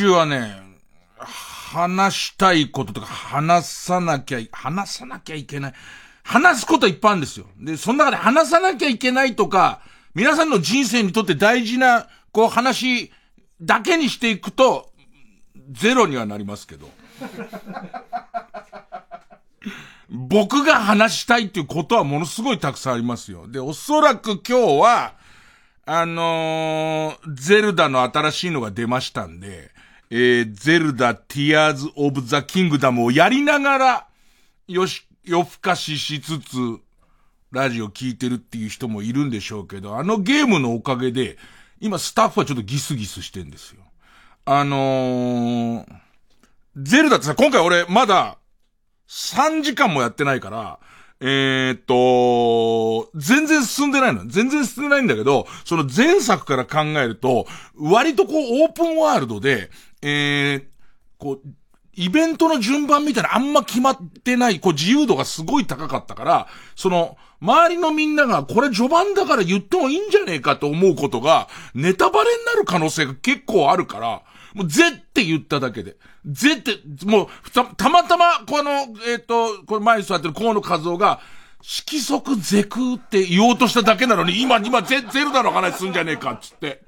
週はね、話したいこととか話さなきゃ、話さなきゃいけない。話すこといっぱいあるんですよ。で、その中で話さなきゃいけないとか、皆さんの人生にとって大事な、こう話だけにしていくと、ゼロにはなりますけど。僕が話したいっていうことはものすごいたくさんありますよ。で、おそらく今日は、あのー、ゼルダの新しいのが出ましたんで、えー、ゼルダ、ティアーズ・オブ・ザ・キングダムをやりながら、よし、夜更かししつつ、ラジオ聞いてるっていう人もいるんでしょうけど、あのゲームのおかげで、今スタッフはちょっとギスギスしてんですよ。あのー、ゼルダってさ、今回俺まだ3時間もやってないから、えー、っと、全然進んでないの。全然進んでないんだけど、その前作から考えると、割とこうオープンワールドで、えー、こう、イベントの順番みたいなあんま決まってない、こう自由度がすごい高かったから、その、周りのみんながこれ序盤だから言ってもいいんじゃねえかと思うことが、ネタバレになる可能性が結構あるから、もうぜって言っただけで。ぜって、もう、た、たまたま、この、えっ、ー、と、これ前に座ってる河野和夫が、色即ゼクって言おうとしただけなのに、今、今ゼ、ゼルダの話すんじゃねえかつって。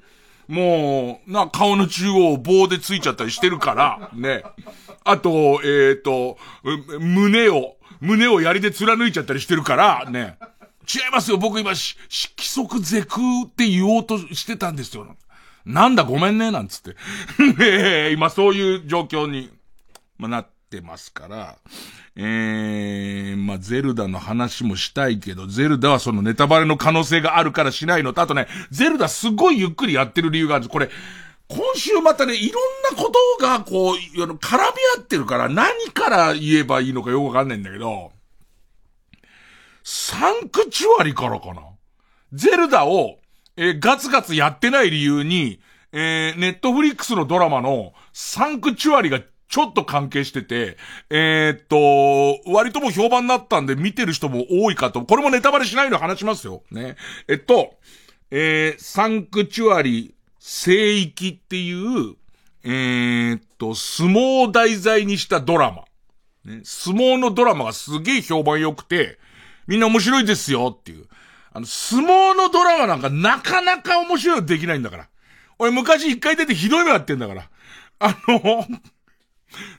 もう、な、顔の中央棒でついちゃったりしてるから、ね。あと、えっ、ー、と、胸を、胸を槍で貫いちゃったりしてるから、ね。違いますよ、僕今、し色即ゼクって言おうとしてたんですよ。なんだごめんね、なんつって。ね今そういう状況に、ま、なってますから、えー、まあ、ゼルダの話もしたいけど、ゼルダはそのネタバレの可能性があるからしないのと、あとね、ゼルダすごいゆっくりやってる理由があるんです。これ、今週またね、いろんなことがこう、絡み合ってるから何から言えばいいのかよくわかんないんだけど、サンクチュアリからかな。ゼルダを、えー、ガツガツやってない理由に、えー、ネットフリックスのドラマのサンクチュアリがちょっと関係してて、えー、っと、割とも評判になったんで見てる人も多いかと、これもネタバレしないの話しますよ。ね。えっと、えー、サンクチュアリ聖域っていう、えー、っと、相撲を題材にしたドラマ。ね、相撲のドラマがすげえ評判良くて、みんな面白いですよっていう。あの、相撲のドラマなんかなかなか面白いのできないんだから。俺昔一回出てひどい目やってんだから。あの、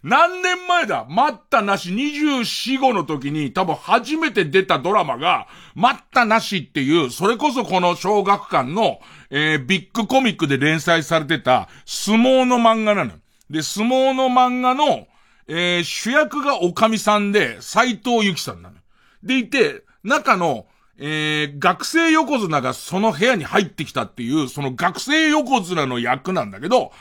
何年前だ？待ったなし24、5の時に多分初めて出たドラマが、待ったなしっていう、それこそこの小学館の、えー、ビッグコミックで連載されてた相撲の漫画なの。で、相撲の漫画の、えー、主役がおかみさんで、斎藤由紀さんなの。でいて、中の、えー、学生横綱がその部屋に入ってきたっていう、その学生横綱の役なんだけど、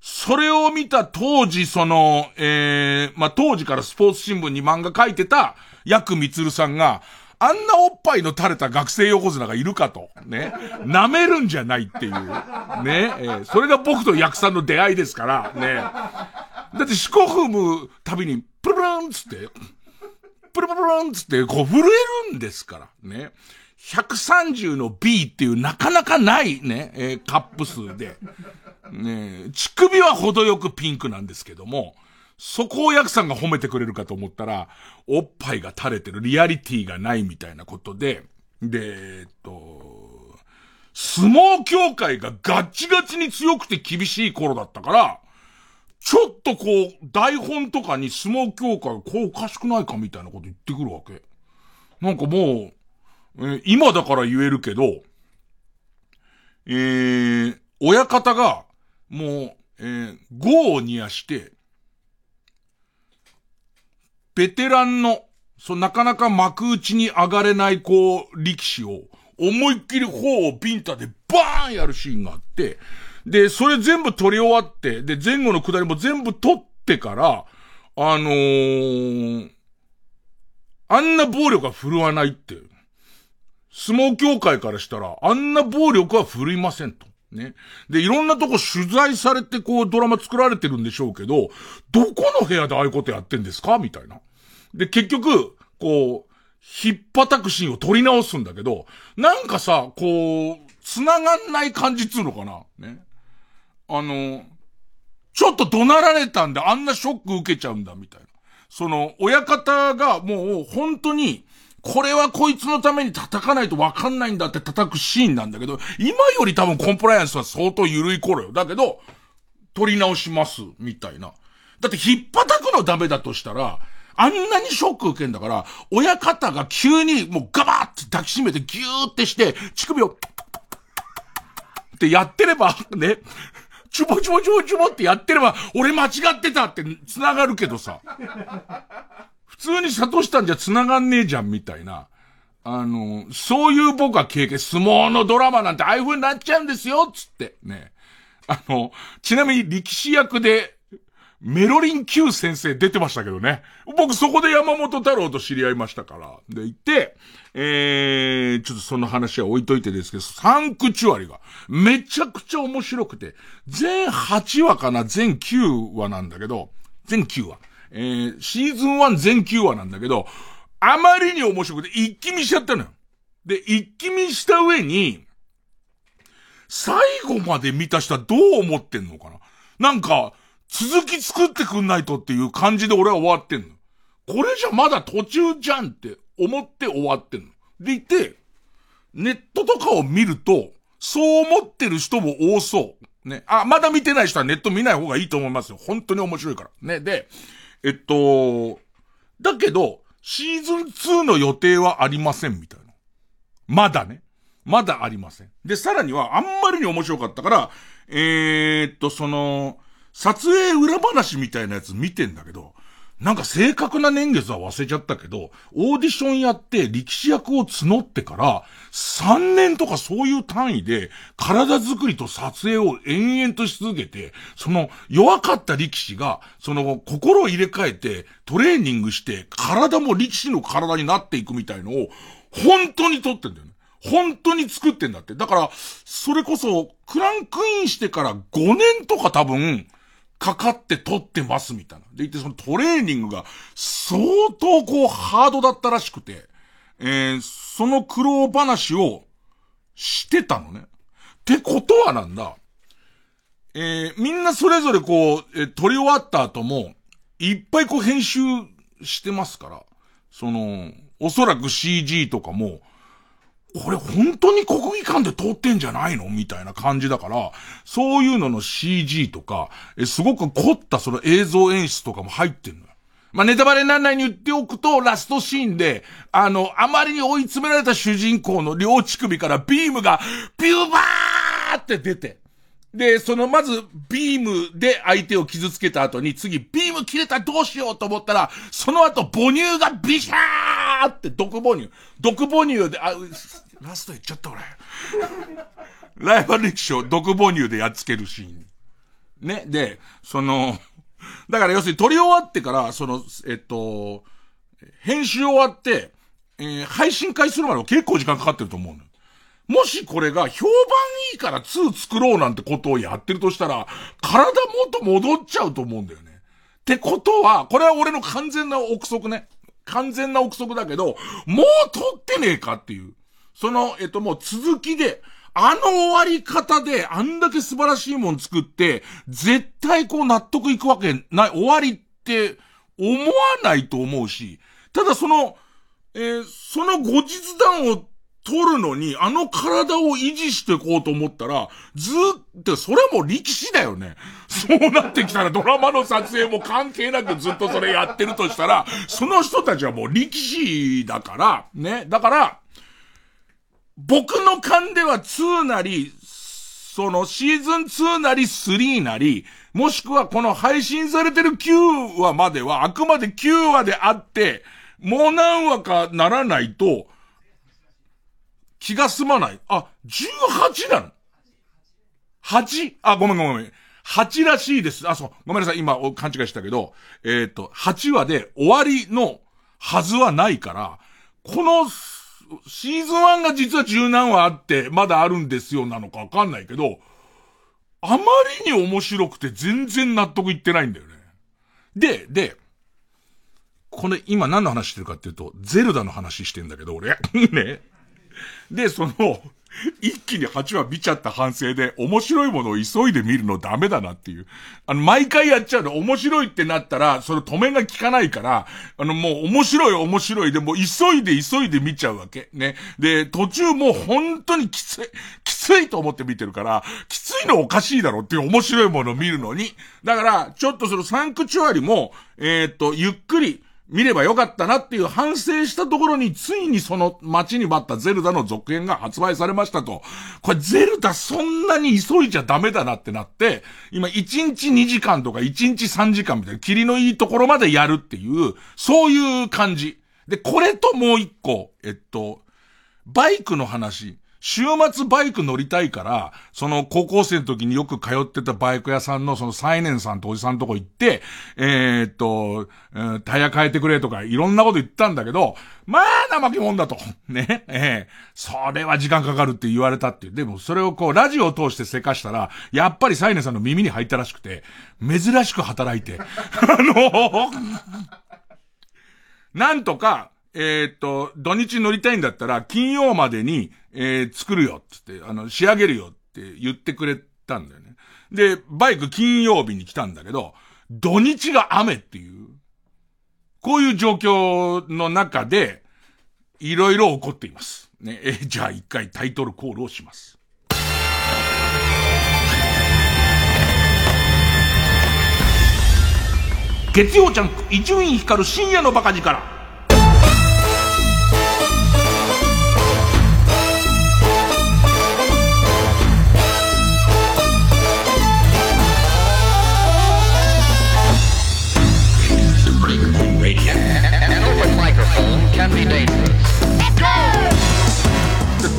それを見た当時、その、えー、まあ、当時からスポーツ新聞に漫画書いてた、ヤクミツルさんが、あんなおっぱいの垂れた学生横綱がいるかと。ね。舐めるんじゃないっていう。ね。えー、それが僕とヤクさんの出会いですから、ね。だって四股踏むたびに、プルプルンつって、プルプルプルンつって、こう震えるんですから。ね。130の B っていうなかなかないね、えー、カップ数で。ねえ乳首は程よくピンクなんですけども、そこをヤクさんが褒めてくれるかと思ったら、おっぱいが垂れてるリアリティがないみたいなことで、で、えっと、相撲協会がガッチガチに強くて厳しい頃だったから、ちょっとこう、台本とかに相撲協会がこうおかしくないかみたいなこと言ってくるわけ。なんかもう、えー、今だから言えるけど、えー、親方が、もう、えー、語を煮やして、ベテランの、そう、なかなか幕内に上がれない、こう、力士を、思いっきり頬をビンタでバーンやるシーンがあって、で、それ全部撮り終わって、で、前後の下りも全部撮ってから、あのー、あんな暴力は振るわないって。相撲協会からしたら、あんな暴力は振るいませんと。ね。で、いろんなとこ取材されてこうドラマ作られてるんでしょうけど、どこの部屋でああいうことやってんですか？みたいな。で、結局、こう、引っ叩くシーンを撮り直すんだけど、なんかさ、こう、繋がんない感じっつうのかな？ね。あの、ちょっと怒鳴られたんであんなショック受けちゃうんだ、みたいな。その、親方がもう本当に、これはこいつのために叩かないとわかんないんだって叩くシーンなんだけど、今より多分コンプライアンスは相当緩い頃よ。だけど、取り直します、みたいな。だって引っ叩くのダメだとしたら、あんなにショック受けんだから、親方が急にもうガバーって抱きしめてギューってして、乳首を、ってやってれば、ね、ちゅぼちゅぼちゅぼちゅぼってやってれば、俺間違ってたって繋がるけどさ。普通に諭したんじゃ繋がんねえじゃん、みたいな。あの、そういう僕は経験、相撲のドラマなんてああいう風になっちゃうんですよ、つって。ね。あの、ちなみに力士役で、メロリン Q 先生出てましたけどね。僕そこで山本太郎と知り合いましたから。で、行って、えー、ちょっとその話は置いといてですけど、サンクチュアリがめちゃくちゃ面白くて、全8話かな全9話なんだけど、全9話。えー、シーズン1全9話なんだけど、あまりに面白くて一気見しちゃったのよ。で、一気見した上に、最後まで見た人はどう思ってんのかな？なんか、続き作ってくんないとっていう感じで俺は終わってんの。これじゃまだ途中じゃんって思って終わってんの。でいて、ネットとかを見ると、そう思ってる人も多そう。ね。あ、まだ見てない人はネット見ない方がいいと思いますよ。本当に面白いから。ね。で、えっと、だけど、シーズン2の予定はありませんみたいな。まだね。まだありません。で、さらには、あんまりに面白かったから、えー、っと、その、撮影裏話みたいなやつ見てんだけど、なんか正確な年月は忘れちゃったけど、オーディションやって力士役を募ってから、3年とかそういう単位で、体作りと撮影を延々とし続けて、その弱かった力士が、その心を入れ替えて、トレーニングして、体も力士の体になっていくみたいのを、本当に撮ってんだよね。本当に作ってんだって。だから、それこそ、クランクインしてから5年とか多分、かかって撮ってますみたいな。でいてそのトレーニングが相当こうハードだったらしくて、えー、その苦労話をしてたのね。ってことはなんだ。えー、みんなそれぞれこう、えー、撮り終わった後も、いっぱいこう編集してますから、その、おそらく CG とかも、これ本当に国技館で通ってんじゃないのみたいな感じだから、そういうのの CG とか、え、すごく凝ったその映像演出とかも入ってんのよ。まあ、ネタバレにならないに言っておくと、ラストシーンで、あの、あまりに追い詰められた主人公の両乳首からビームが、ビューバーって出て、で、そのまずビームで相手を傷つけた後に次ビーム切れたどうしようと思ったら、その後母乳がビシャーって毒母乳。毒母乳で、あ、ラスト言っちゃった俺。ライバル力士を毒母乳でやっつけるシーン。ね。で、その、だから要するに撮り終わってから、その、えっと、編集終わって、えー、配信会するまで結構時間かかってると思うの。もしこれが評判いいから2作ろうなんてことをやってるとしたら、体もっと戻っちゃうと思うんだよね。ってことは、これは俺の完全な憶測ね。完全な憶測だけど、もう撮ってねえかっていう。その、えっともう続きで、あの終わり方であんだけ素晴らしいもん作って、絶対こう納得いくわけない、終わりって思わないと思うし、ただその、えー、その後日談を取るのに、あの体を維持していこうと思ったら、ずっと、それはもう力士だよね。そうなってきたらドラマの撮影も関係なくずっとそれやってるとしたら、その人たちはもう力士だから、ね。だから、僕の勘では2なり、そのシーズン2なり3なり、もしくはこの配信されてる9話まではあくまで9話であって、もう何話かならないと、気が済まない。あ、18なの ?8? あ、ごめんごめんごめん。8らしいです。あ、そう。ごめんなさい。今、勘違いしたけど、えっ、と、8話で終わりのはずはないから、この、シーズン1が実は十何話あって、まだあるんですよなのかわかんないけど、あまりに面白くて全然納得いってないんだよね。で、で、これ今何の話してるかっていうと、ゼルダの話してんだけど、俺。ね。で、その、一気に8話見ちゃった反省で、面白いものを急いで見るのダメだなっていう。あの、毎回やっちゃうの、面白いってなったら、その止めが効かないから、あの、もう面白い面白いで、もう急いで急いで見ちゃうわけ。ね。で、途中もう本当にきつい、きついと思って見てるから、きついのおかしいだろっていう面白いものを見るのに。だから、ちょっとそのサンクチュアリも、えー、っと、ゆっくり、見ればよかったなっていう反省したところに、ついにその待ちに待ったゼルダの続編が発売されましたと。これゼルダそんなに急いじゃダメだなってなって、今1日2時間とか1日3時間みたいな、霧のいいところまでやるっていう、そういう感じ。で、これともう一個、えっと、バイクの話。週末バイク乗りたいから、その高校生の時によく通ってたバイク屋さんのそのサイネンさんとおじさんとこ行って、えー、っと、えー、タイヤ変えてくれとかいろんなこと言ったんだけど、まあ怠け者だと。ね。ええー、それは時間かかるって言われたっていう。でもそれをこうラジオを通してせかしたら、やっぱりサイネンさんの耳に入ったらしくて、珍しく働いて、あのなんとか、え、っと、土日乗りたいんだったら、金曜までに、えー、作るよ、つって、あの、仕上げるよって言ってくれたんだよね。で、バイク金曜日に来たんだけど、土日が雨っていう、こういう状況の中で、いろいろ起こっています。ね、えじゃあ一回タイトルコールをします。月曜ジャンク、伊集院光る深夜のバカ力。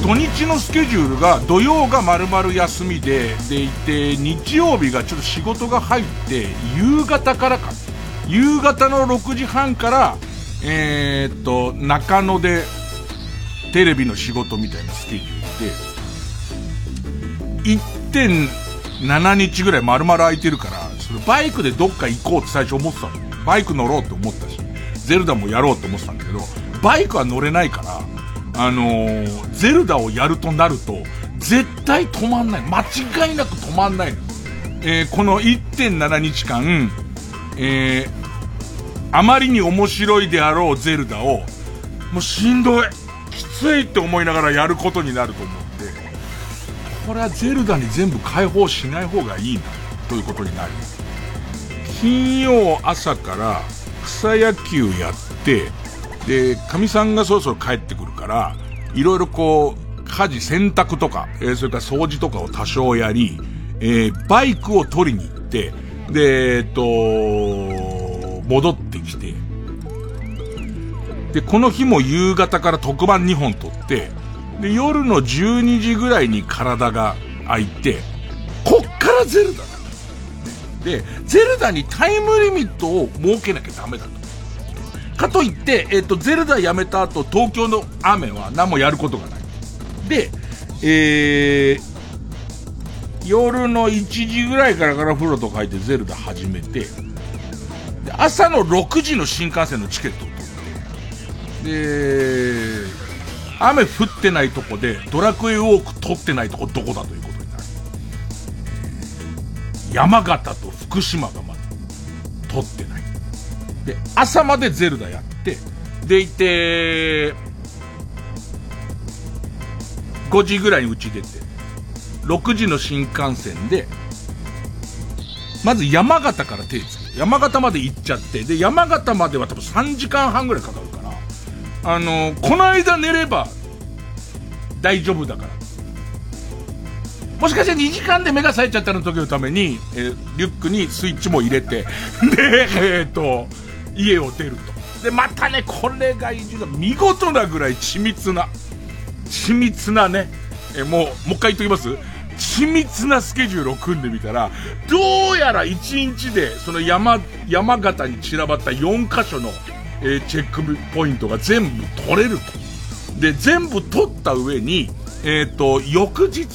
土日のスケジュールが土曜が丸々休みで、でいて、日曜日がちょっと仕事が入って、夕方からか。夕方の6時半から、え、っと、中野で、テレビの仕事みたいなスケジュールで、1.7日ぐらい丸々空いてるから、それバイクでどっか行こうって最初思ってたの。バイク乗ろうって思ったし、ゼルダもやろうって思ってたんだけど、バイクは乗れないから、あのー、ゼルダをやるとなると、絶対止まんない。間違いなく止まんないの。えー、この1.7日間、えー、あまりに面白いであろうゼルダを、もうしんどい。きついって思いながらやることになると思って、これはゼルダに全部解放しない方がいいな、ということになります。金曜朝から草野球やって、で、神さんがそろそろ帰ってくるから、いろいろこう、家事、洗濯とか、えー、それから掃除とかを多少やり、えー、バイクを取りに行って、で、えっと、戻ってきて、で、この日も夕方から特番2本撮って、で、夜の12時ぐらいに体が空いて、こっからゼルダだ。で、ゼルダにタイムリミットを設けなきゃダメだと。かといって、えっ、と、ゼルダやめた後、東京の雨は何もやることがない。で、えー、夜の1時ぐらいからから風呂とか入ってゼルダ始めて、で、朝の6時の新幹線のチケットを取って、で、雨降ってないとこで、ドラクエウォーク取ってないとこどこだということになる。山形と福島がまだ取って。で、朝までゼルダやって、でいて、5時ぐらいに家出て、6時の新幹線で、まず山形から手つけて山形まで行っちゃって、で、山形までは多分3時間半ぐらいかかるから、あのこの間寝れば大丈夫だから。もしかして2時間で目が冴えちゃったの時のために、えー、リュックにスイッチも入れて、で、えっ、と、家を出ると。で、またね、これが見事なぐらい緻密な、緻密なね、え、もう、もう一回言っときます？緻密なスケジュールを組んでみたら、どうやら1日で、その山、山形に散らばった4箇所の、えー、チェックポイントが全部取れると。で、全部取った上に、えっ、ー、と、翌日、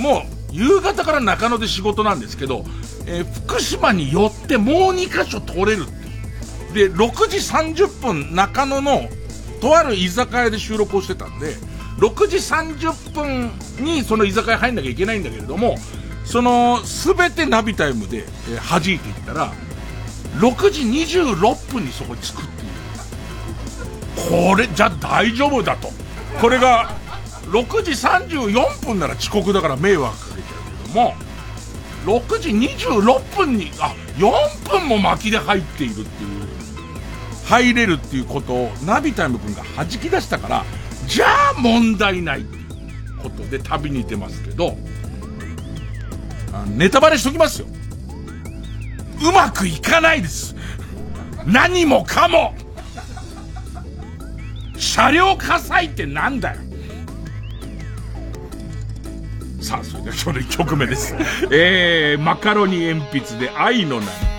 もう、夕方から中野で仕事なんですけど、えー、福島に寄ってもう2箇所取れるで、6時30分中野のとある居酒屋で収録をしてたんで、6時30分にその居酒屋入んなきゃいけないんだけれども、その、すべてナビタイムで、えー、弾いていったら、6時26分にそこに着くっていう。これ、じゃ大丈夫だと。これが、6時34分なら遅刻だから迷惑かけちゃうけども、6時26分に、あ、4分も巻きで入っているっていう、入れるっていうことをナビタイム君が弾き出したから、じゃあ問題ないっていうことで旅に出ますけど、ネタバレしときますよ。うまくいかないです。何もかも車両火災ってなんだよさあ、それでは今日の1曲目です。えー、マカロニ鉛筆で愛の涙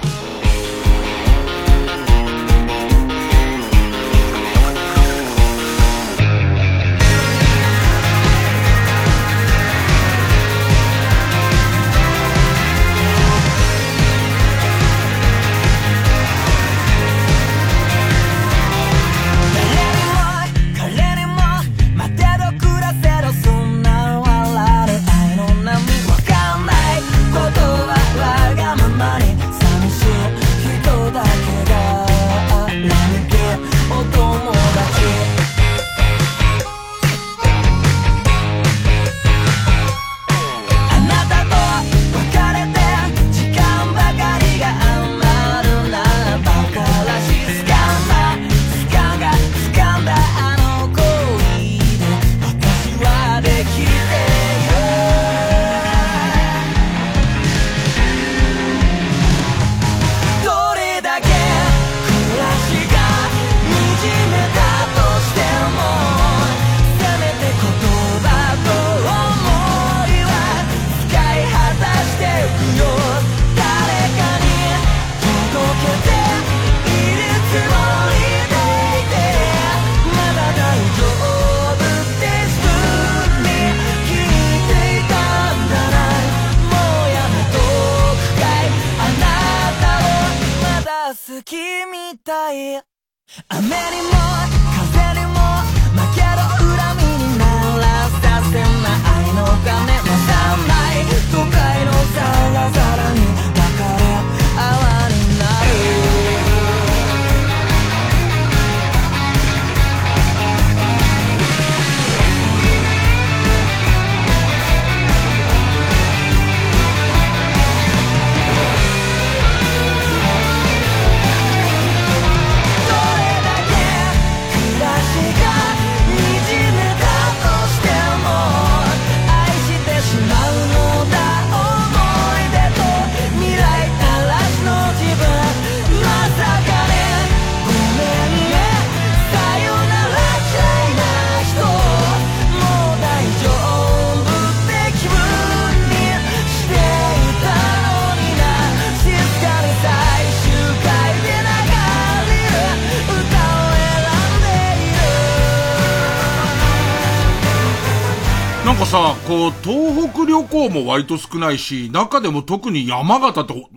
波。さ、こう、東北旅行も割と少ないし、中でも特に山形って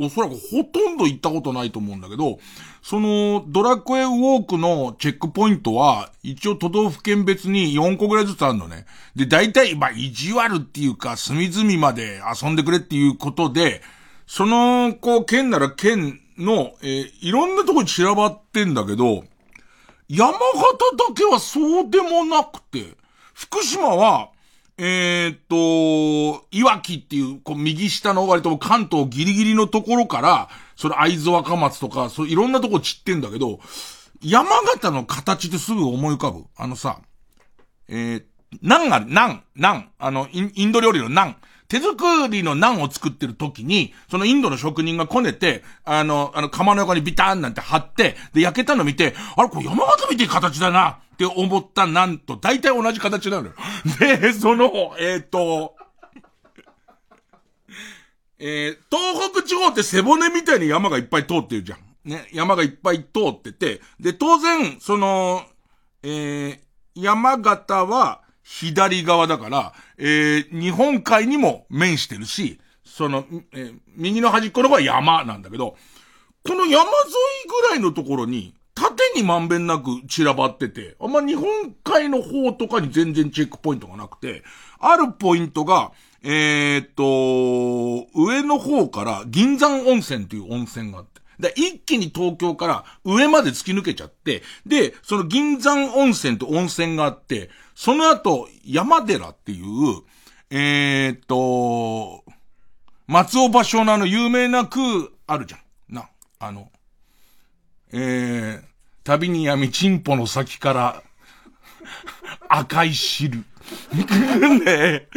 おそらくほとんど行ったことないと思うんだけど、その、ドラクエウォークのチェックポイントは、一応都道府県別に4個ぐらいずつあるのね。で、大体、まあ、意地悪っていうか、隅々まで遊んでくれっていうことで、その、こう、県なら県の、えー、いろんなとこに散らばってんだけど、山形だけはそうでもなくて、福島は、えー、っと、いわきっていう、こう、右下の割と関東ギリギリのところから、それ会津若松とか、そういろんなとこ散ってんだけど、山形の形ってすぐ思い浮かぶ。あのさ、えー、ナンが、ナン、ナン、あの、インド料理のナン。手作りのナンを作ってる時に、そのインドの職人がこねて、あの、あの、釜の横にビターンなんて貼って、で、焼けたの見て、あれ、これ山形みて形だな。って思ったなんと、大体同じ形なのよ。で、その、えっ、ー、と、えー、東北地方って背骨みたいに山がいっぱい通ってるじゃん。ね、山がいっぱい通ってて、で、当然、その、えー、山形は左側だから、えー、日本海にも面してるし、その、えー、右の端っこの方は山なんだけど、この山沿いぐらいのところに、縦にまんべんなく散らばってて、あんま日本海の方とかに全然チェックポイントがなくて、あるポイントが、えー、っと、上の方から銀山温泉っていう温泉があって、で、一気に東京から上まで突き抜けちゃって、で、その銀山温泉と温泉があって、その後、山寺っていう、えー、っと、松尾芭蕉のあの有名な句あるじゃん。な、あの、えー、旅に闇チンポの先から 赤い汁。ねえ。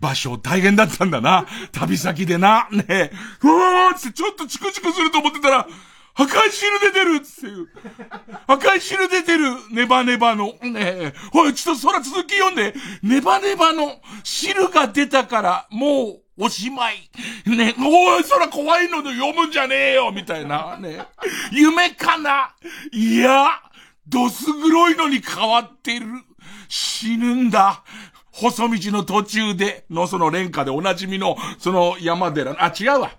場所大変だったんだな。旅先でな。ねえ。うわーってちょっとチクチクすると思ってたら、赤い汁出てるっていう。赤い汁出てる。ネバネバの。ねえ。おい、ちょっと空続き読んで。ネバネバの汁が出たから、もう、おしまい。ね、おい、そら怖いので読むんじゃねえよみたいな。ね。夢かないや、どす黒いのに変わってる。死ぬんだ。細道の途中で、のその廉価でおなじみの、その山寺、あ、違うわ。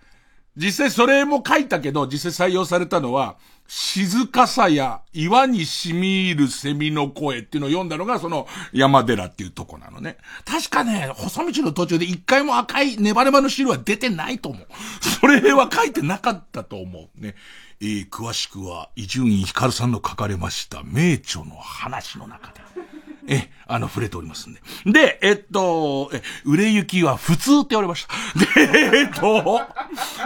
実際それも書いたけど、実際採用されたのは、静かさや岩に染み入る蝉の声っていうのを読んだのが、その山寺っていうとこなのね。確かね、細道の途中で一回も赤いネバネバの汁は出てないと思う。それは書いてなかったと思う。ね。えー、詳しくは、伊集院光さんの書かれました名著の話の中で。え、あの、触れておりますんで。で、えっと、え、売れ行きは普通って言われました。で、えっと、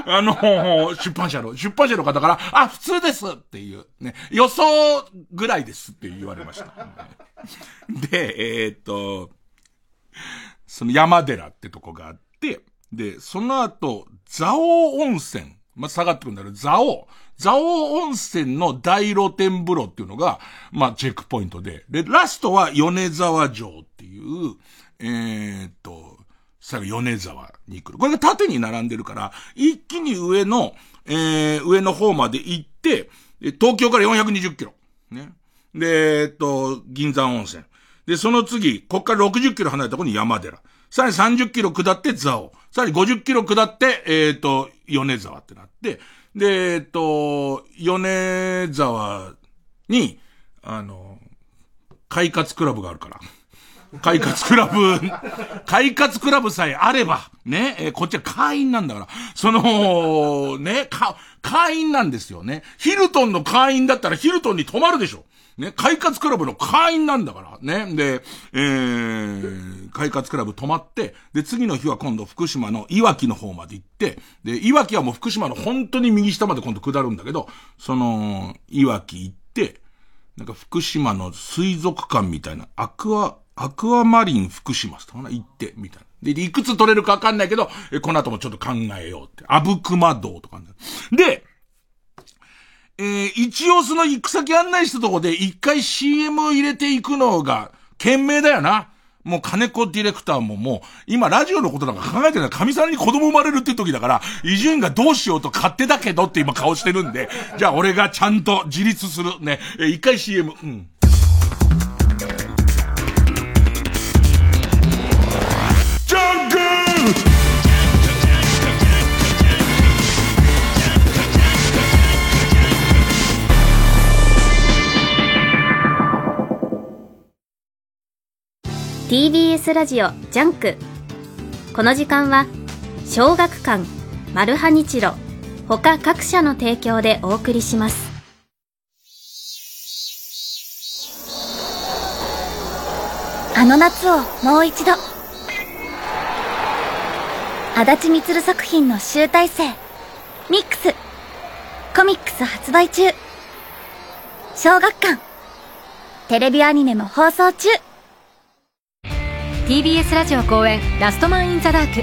あの、出版社の、出版社の方から、あ、普通ですっていう、ね、予想ぐらいですって言われました。で、えっと、その山寺ってとこがあって、で、その後、蔵王温泉、まあ、下がってくるんだけど、蔵王。蔵王温泉の大露天風呂っていうのが、まあ、チェックポイントで、で、ラストは米沢城っていう、えー、っと、最後米沢に来る。これが縦に並んでるから、一気に上の、えー、上の方まで行って、東京から420キロ。ね。で、えっと、銀山温泉。で、その次、こっから60キロ離れたところに山寺。さらに30キロ下って蔵王。さらに50キロ下って、えっ、と、米沢ってなって、で、えっと、米沢に、あの、快活クラブがあるから。快活クラブ、快活クラブさえあれば、ね、えー、こっちは会員なんだから、その、ね、か、会員なんですよね。ヒルトンの会員だったらヒルトンに泊まるでしょ。ね、快活クラブの会員なんだから、ね。で、えー、快活クラブ泊まって、で、次の日は今度福島のいわきの方まで行って、で、いわきはもう福島の本当に右下まで今度下るんだけど、その、いわき行って、なんか福島の水族館みたいな、アクア、アクアマリン福島とかな、行って、みたいな。で、いくつ取れるかわかんないけど、え、この後もちょっと考えようって。アブクマ道とか、で、えー、一応その行く先案内したとこで一回 CM を入れていくのが、賢明だよな。もう金子ディレクターももう、今ラジオのことなんか考えてない。神さんに子供生まれるって時だから、伊集院がどうしようと勝手だけどって今顔してるんで、じゃあ俺がちゃんと自立する。ね。えー、一回 CM。うん。TBS ラジオジャンク。この時間は小学館マルハニチロ他各社の提供でお送りします。あの夏をもう一度。あだち充作品の集大成。ミックス。コミックス発売中。小学館。テレビアニメも放送中。TBS ラジオ公演「ラストマン・イン・ザ・ダーク」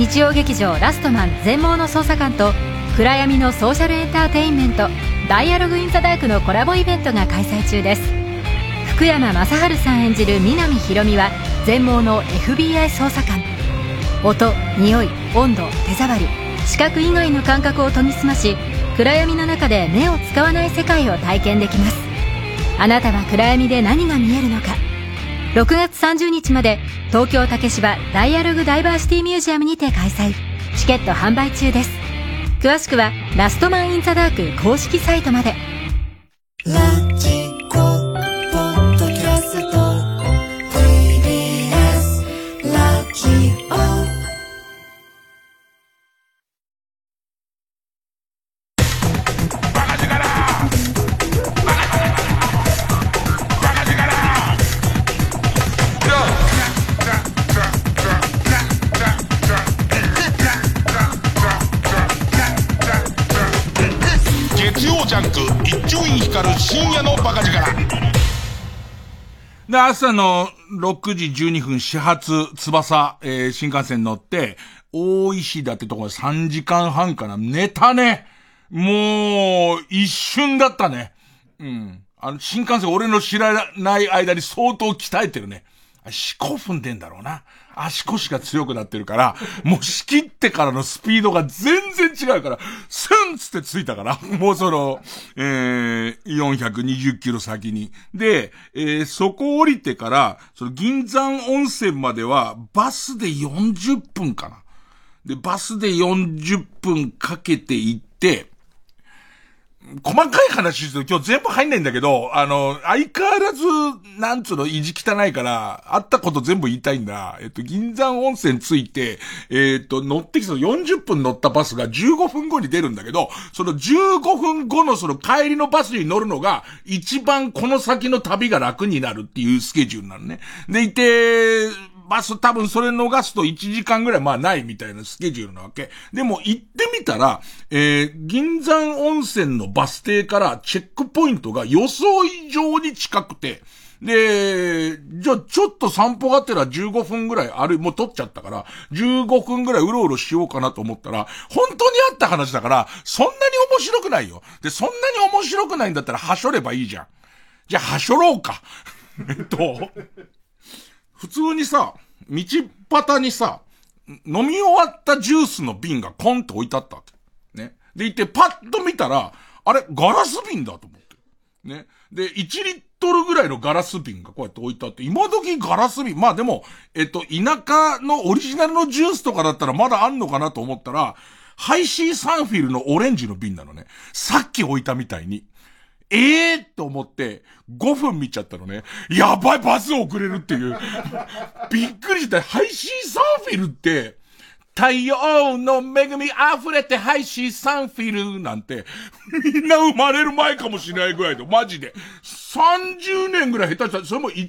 日曜劇場「ラストマン全盲の捜査官」と暗闇のソーシャルエンターテインメント「ダイアログ・イン・ザ・ダーク」のコラボイベントが開催中です。福山雅治さん演じる南ひろみは全盲の FBI 捜査官。音匂い温度手触り視覚以外の感覚を研ぎ澄まし暗闇の中で目を使わない世界を体験できます。あなたは暗闇で何が見えるのか。6月30日まで東京竹芝ダイアログダイバーシティミュージアムにて開催。チケット販売中です。詳しくはラストマンインザダーク公式サイトまで。で、朝の6時12分始発、翼、えー、新幹線乗って、大石だってところ3時間半かな。寝たね。もう、一瞬だったね。うん。あの、新幹線俺の知らない間に相当鍛えてるね。四股踏んでんだろうな。足腰が強くなってるから、もう仕切ってからのスピードが全然違うから、スンつってついたから、もうその、えー、420キロ先に。で、えー、そこ降りてから、その銀山温泉までは、バスで40分かな。で、バスで40分かけて行って、細かい話すると今日全部入んないんだけど、あの、相変わらず、なんつうの、意地汚いから、あったこと全部言いたいんだ。えっと、銀山温泉着いて、えっと、乗ってきた40分乗ったバスが15分後に出るんだけど、その15分後のその帰りのバスに乗るのが、一番この先の旅が楽になるっていうスケジュールなのね。でいて、バス多分それ逃すと1時間ぐらいまあないみたいなスケジュールなわけ。でも行ってみたら、えー、銀山温泉のバス停からチェックポイントが予想以上に近くて、で、じゃあちょっと散歩がてら15分ぐらいある、もう撮っちゃったから、15分ぐらいうろうろしようかなと思ったら、本当にあった話だから、そんなに面白くないよ。で、そんなに面白くないんだったら、はしょればいいじゃん。じゃあ、はしょろうか。えっと、普通にさ、道端にさ、飲み終わったジュースの瓶がコンって置いてあったわけ。ね。で、いてパッと見たら、あれ、ガラス瓶だと思って。ね。で、1リットルぐらいのガラス瓶がこうやって置いてあって、今時ガラス瓶、まあでも、えっと、田舎のオリジナルのジュースとかだったらまだあんのかなと思ったら、ハイシーサンフィルのオレンジの瓶なのね。さっき置いたみたいに。ええー、と思って、5分見ちゃったのね。やばい、バス遅れるっていう。びっくりした。ハイシーサンフィルって、太陽の恵み溢れてハイシーサンフィルなんて、みんな生まれる前かもしれないぐらいで、マジで。30年ぐらい下手したら、それも1リッ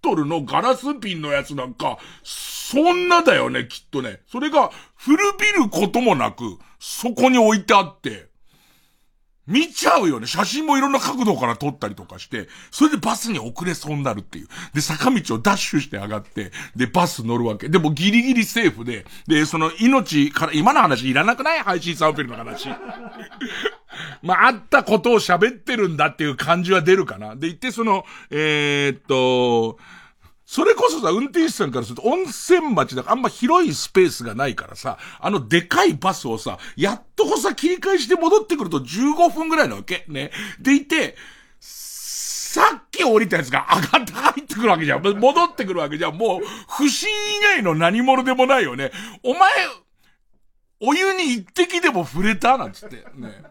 トルのガラス瓶のやつなんか、そんなだよね、きっとね。それが古びることもなく、そこに置いてあって、見ちゃうよね。写真もいろんな角度から撮ったりとかして、それでバスに遅れそうになるっていう。で、坂道をダッシュして上がって、で、バス乗るわけ。でもギリギリセーフで、で、その命から、今の話いらなくない？配信サンフィルの話。まあ、あったことを喋ってるんだっていう感じは出るかな。で、言って、その、えー、っと、それこそさ、運転手さんからすると温泉町だからあんま広いスペースがないからさ、あのでかいバスをさ、やっとこさ切り返して戻ってくると15分ぐらいなわけね。でいて、さっき降りたやつが上がって入ってくるわけじゃん。戻ってくるわけじゃん。もう、不審以外の何者でもないよね。お前、お湯に一滴でも触れた？なんつって。ね。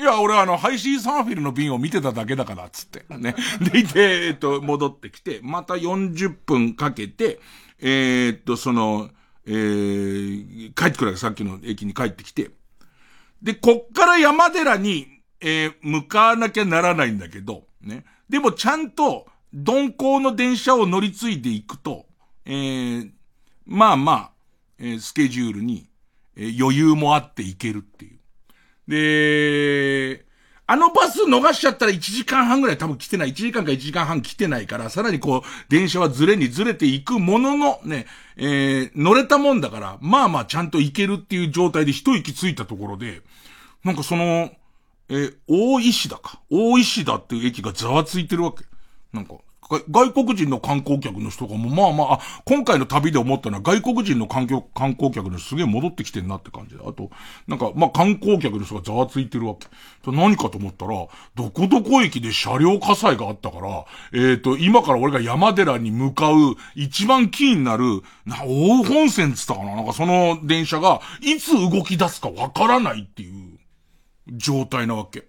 いや、俺はあの、ハイシーサンフィルの瓶を見てただけだから、つって。ね。でいて、えっと、戻ってきて、また40分かけて、えー、っと、その、えー、帰ってくるわけ、さっきの駅に帰ってきて。で、こっから山寺に、えー、向かわなきゃならないんだけど、ね。でもちゃんと、鈍行の電車を乗り継いでいくと、えー、まあまあ、えー、スケジュールに、えー、余裕もあっていけるっていう。で、あのバス逃しちゃったら1時間半ぐらい多分来てない。1時間か1時間半来てないから、さらにこう、電車はずれにずれていくものの、ね、えー、乗れたもんだから、まあまあちゃんと行けるっていう状態で一息ついたところで、なんかその、えー、大石だか。大石だっていう駅がざわついてるわけ。なんか、外国人の観光客の人がもまあまあ、今回の旅で思ったのは外国人の観光観光客の人すげえ戻ってきてんなって感じで。あと、なんか、まあ観光客の人がざわついてるわけ。何かと思ったら、どこどこ駅で車両火災があったから、えっ、ー、と、今から俺が山寺に向かう一番キーになる、な、大本線つったかななんかその電車が、いつ動き出すかわからないっていう状態なわけ。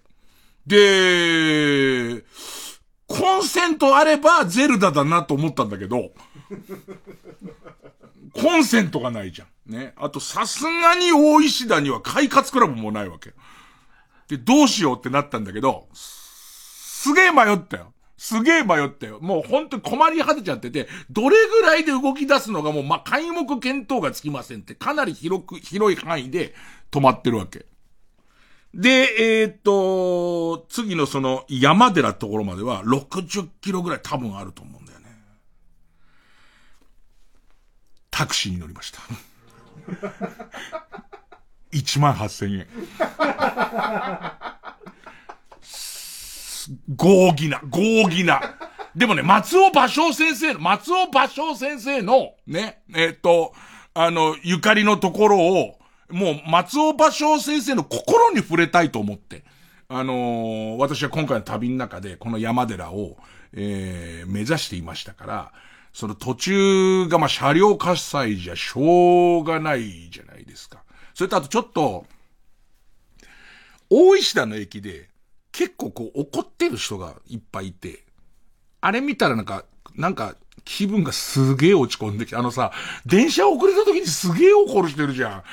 で、コンセントあればゼルダだなと思ったんだけど、コンセントがないじゃん。ね。あと、さすがに大石田には快活クラブもないわけ。で、どうしようってなったんだけど、すげえ迷ったよ。すげえ迷ったよ。もう本当に困り果てちゃってて、どれぐらいで動き出すのがもう、ま、開目見当がつきませんって、かなり広く、広い範囲で止まってるわけ。で、えー、っと、次のその山寺ところまでは60キロぐらい多分あると思うんだよね。タクシーに乗りました。1万8000円。豪義な、豪義な。でもね、松尾芭蕉先生の、松尾芭蕉先生の、ね、えー、っと、あの、ゆかりのところを、もう松尾芭蕉先生の心に触れたいと思って、あのー、私は今回の旅の中でこの山寺を、えー、目指していましたから、その途中がまあ車両火災じゃしょうがないじゃないですか。それとあとちょっと、大石田の駅で結構こう怒ってる人がいっぱいいて、あれ見たらなんか、なんか気分がすげえ落ち込んできて、あのさ、電車遅れた時にすげえ怒るしてるじゃん。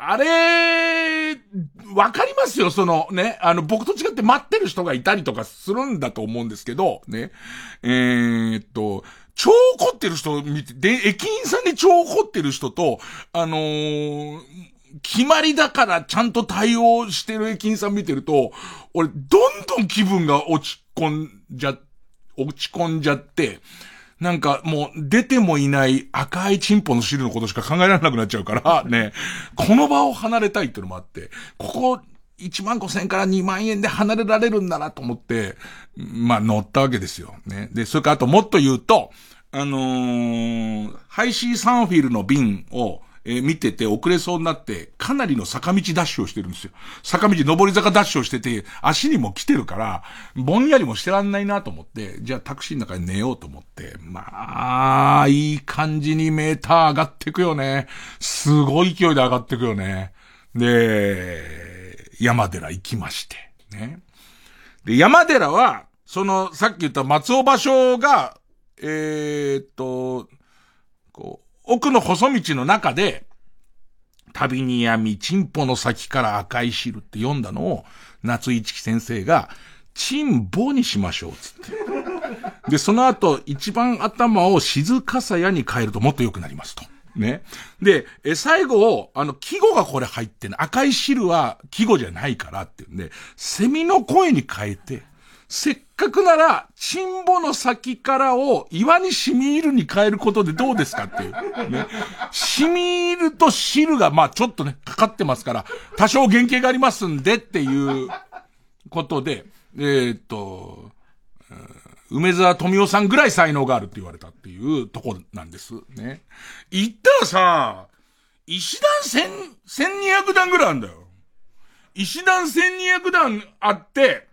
あれ、わかりますよ、そのね、あの、僕と違って待ってる人がいたりとかするんだと思うんですけど、ね。えー、っと、超怒ってる人見て、で、駅員さんで超怒ってる人と、あのー、決まりだからちゃんと対応してる駅員さん見てると、俺、どんどん気分が落ち込んじゃ、落ち込んじゃって、なんかもう出てもいない赤いチンポの汁のことしか考えられなくなっちゃうから、ね、この場を離れたいっていうのもあって、ここ1万5千円から2万円で離れられるんだなと思って、まあ乗ったわけですよ。ね。で、それからあともっと言うと、あのー、ハイシーサンフィルの瓶を、えー、見てて遅れそうになって、かなりの坂道ダッシュをしてるんですよ。坂道上り坂ダッシュをしてて、足にも来てるから、ぼんやりもしてらんないなと思って、じゃあタクシーの中で寝ようと思って、まあ、いい感じにメーター上がってくよね。すごい勢いで上がってくよね。で、山寺行きまして、ね。で、山寺は、その、さっき言った松尾芭蕉が、えー、っと、こう、奥の細道の中で、旅に闇、チンポの先から赤い汁って読んだのを、夏市木先生が、チンボにしましょう、つって。で、その後、一番頭を静かさやに変えるともっと良くなりますと。ね。で、え、最後を、あの、季語がこれ入ってね、赤い汁は季語じゃないからっていうんで、セミの声に変えて、せっかくなら、チンボの先からを岩に染み入るに変えることでどうですかっていう。ね。染み入ると汁が、まあちょっとね、かかってますから、多少原型がありますんでっていうことで、えー、っと、梅沢富美男さんぐらい才能があるって言われたっていうとこなんです。ね。言ったらさ、石段千、千二百段ぐらいあるんだよ。石段千二百段あって、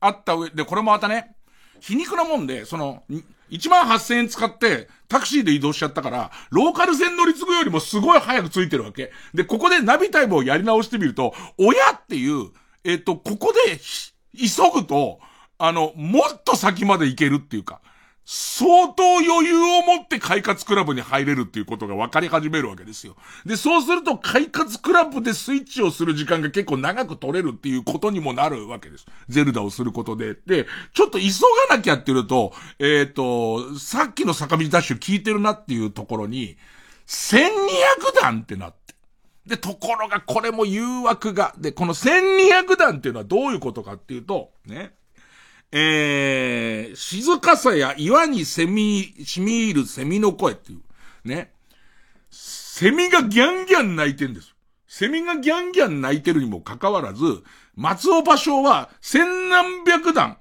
あった上で、これもまたね、皮肉なもんで、その、1万8000円使ってタクシーで移動しちゃったから、ローカル線乗り継ぐよりもすごい早く着いてるわけ。で、ここでナビタイムをやり直してみると、親っていう、えっ、と、ここで、急ぐと、あの、もっと先まで行けるっていうか、相当余裕を持って快活クラブに入れるっていうことが分かり始めるわけですよ。で、そうすると快活クラブでスイッチをする時間が結構長く取れるっていうことにもなるわけです。ゼルダをすることで。で、ちょっと急がなきゃっていうと、えっ、ー、と、さっきの坂道ダッシュ聞いてるなっていうところに、1200段ってなって。で、ところがこれも誘惑が。で、この1200段っていうのはどういうことかっていうと、ね。えー、静かさや岩にセミ、染み入るセミの声っていう。ね。セミがギャンギャン鳴いてんです。セミがギャンギャン鳴いてるにもかかわらず、松尾芭蕉は千何百段、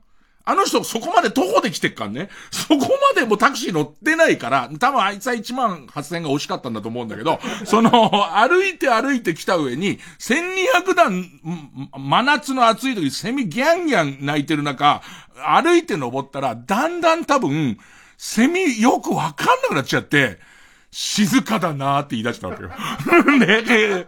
あの人そこまで徒歩で来てっからね。そこまでもタクシー乗ってないから、多分あいつは1万8000円が惜しかったんだと思うんだけど、その、歩いて歩いて来た上に、1200段、真夏の暑い時セミギャンギャン鳴いてる中、歩いて登ったら、だんだん多分、セミよくわかんなくなっちゃって、静かだなーって言い出したわけよ。ね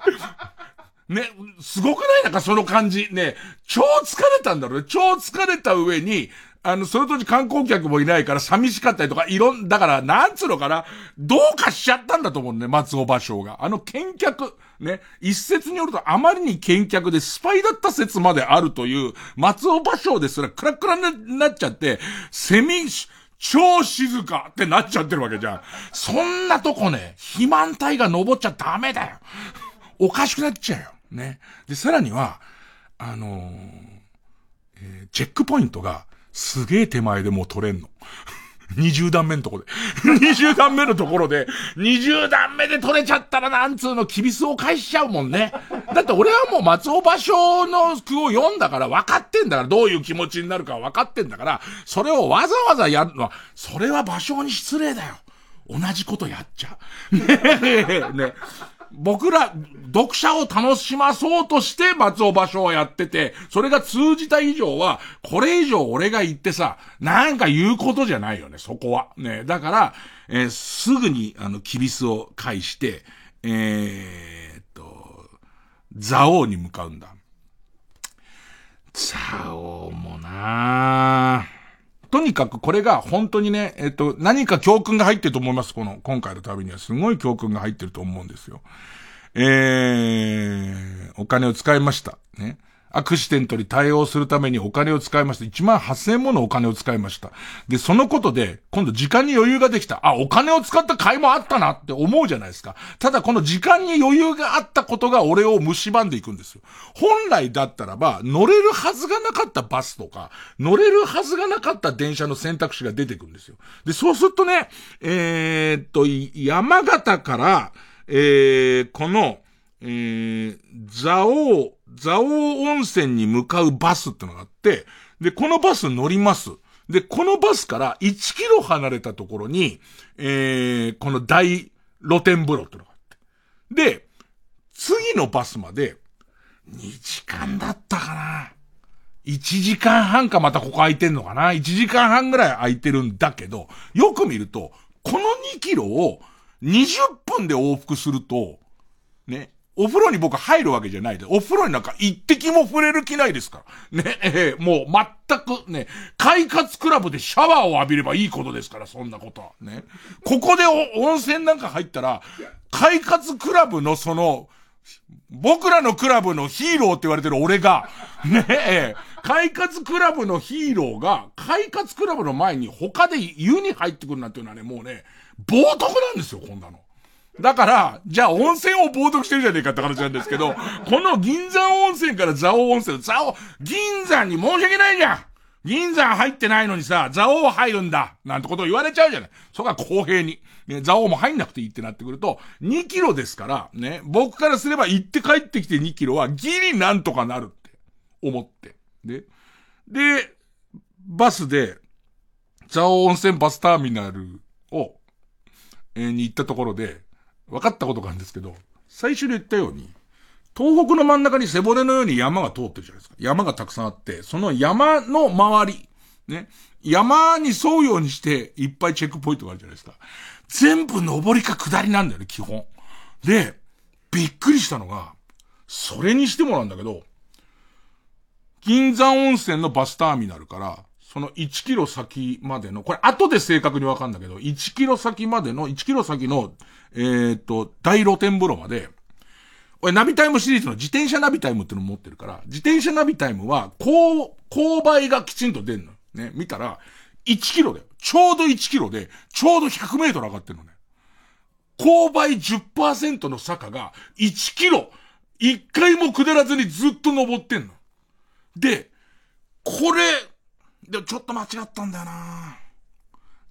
ね、すごくない？なんかその感じ。ね、超疲れたんだろうね。超疲れた上に、あの、その当時観光客もいないから寂しかったりとか、いろん、だから、なんつうのかな、どうかしちゃったんだと思うね、松尾芭蕉が。あの見客、ね、一説によるとあまりに見客でスパイだった説まであるという、松尾芭蕉ですらクラクラになっちゃって、セミ、超静かってなっちゃってるわけじゃん。そんなとこね、肥満体が登っちゃダメだよ。おかしくなっちゃうよ。ね。で、さらには、あのーえー、チェックポイントがすげえ手前でもう取れんの。20段目のとこで。20段目のところで、20段目で取れちゃったらなんつうの、キビスを返しちゃうもんね。だって俺はもう松尾芭蕉の句を読んだから分かってんだから、どういう気持ちになるか分かってんだから、それをわざわざやるのは、それは芭蕉に失礼だよ。同じことやっちゃう。ねえ、ねえ僕ら、読者を楽しまそうとして松尾芭蕉をやってて、それが通じた以上は、これ以上俺が言ってさ、なんか言うことじゃないよね、そこは。ね。だから、えー、すぐに、あの、キビスを返して、えー、と、ザ王に向かうんだ。ザ王もなぁ。とにかくこれが本当にね、えっと、何か教訓が入ってると思います。この、今回の旅にはすごい教訓が入ってると思うんですよ。えー、お金を使いました。ね。アクシデントに対応するためにお金を使いました。1万8000円ものお金を使いました。で、そのことで、今度時間に余裕ができた。あ、お金を使った甲斐もあったなって思うじゃないですか。ただこの時間に余裕があったことが俺を蝕んでいくんですよ。本来だったらば、乗れるはずがなかったバスとか、乗れるはずがなかった電車の選択肢が出てくるんですよ。で、そうするとね、えー、っと、山形から、えー、この、えー、蔵王、蔵王温泉に向かうバスってのがあって、で、このバス乗ります。で、このバスから1キロ離れたところに、えー、この大露天風呂ってのがあって。で、次のバスまで、2時間だったかな。1時間半かまたここ空いてんのかな ?1 時間半ぐらい空いてるんだけど、よく見ると、この2キロを20分で往復すると、ね、お風呂に僕入るわけじゃないで、お風呂になんか一滴も触れる気ないですから。ね、えー、もう全くね、快活クラブでシャワーを浴びればいいことですから、そんなことは。ね。ここで温泉なんか入ったら、快活クラブのその、僕らのクラブのヒーローって言われてる俺が、ねえ、快活クラブのヒーローが、快活クラブの前に他で湯に入ってくるなんていうのはね、もうね、冒涜なんですよ、こんなの。だから、じゃあ温泉を冒涜してるじゃねえかって話なんですけど、この銀山温泉から蔵王温泉、蔵王、銀山に申し訳ないじゃん銀山入ってないのにさ、蔵王入るんだなんてことを言われちゃうじゃない。そこは公平に。ね、蔵王も入んなくていいってなってくると、2キロですから、ね、僕からすれば行って帰ってきて2キロはギリなんとかなるって思って。で、で、バスで、蔵王温泉バスターミナルを、えー、に行ったところで、分かったことがあるんですけど、最初に言ったように、東北の真ん中に背骨のように山が通ってるじゃないですか。山がたくさんあって、その山の周り、ね、山に沿うようにしていっぱいチェックポイントがあるじゃないですか。全部登りか下りなんだよね、基本。で、びっくりしたのが、それにしてもなんだけど、銀山温泉のバスターミナルから、その1キロ先までの、これ後で正確にわかんだけど、1キロ先までの、1キロ先の、えー、っと、大露天風呂まで、俺ナビタイムシリーズの自転車ナビタイムっての持ってるから、自転車ナビタイムは、こう、勾配がきちんと出んの。ね、見たら、1キロだよ。ちょうど1キロで、ちょうど100メートル上がってるのね。勾配10%の坂が1キロ、1回も下らずにずっと登ってんの。で、これ、で、ちょっと間違ったんだよな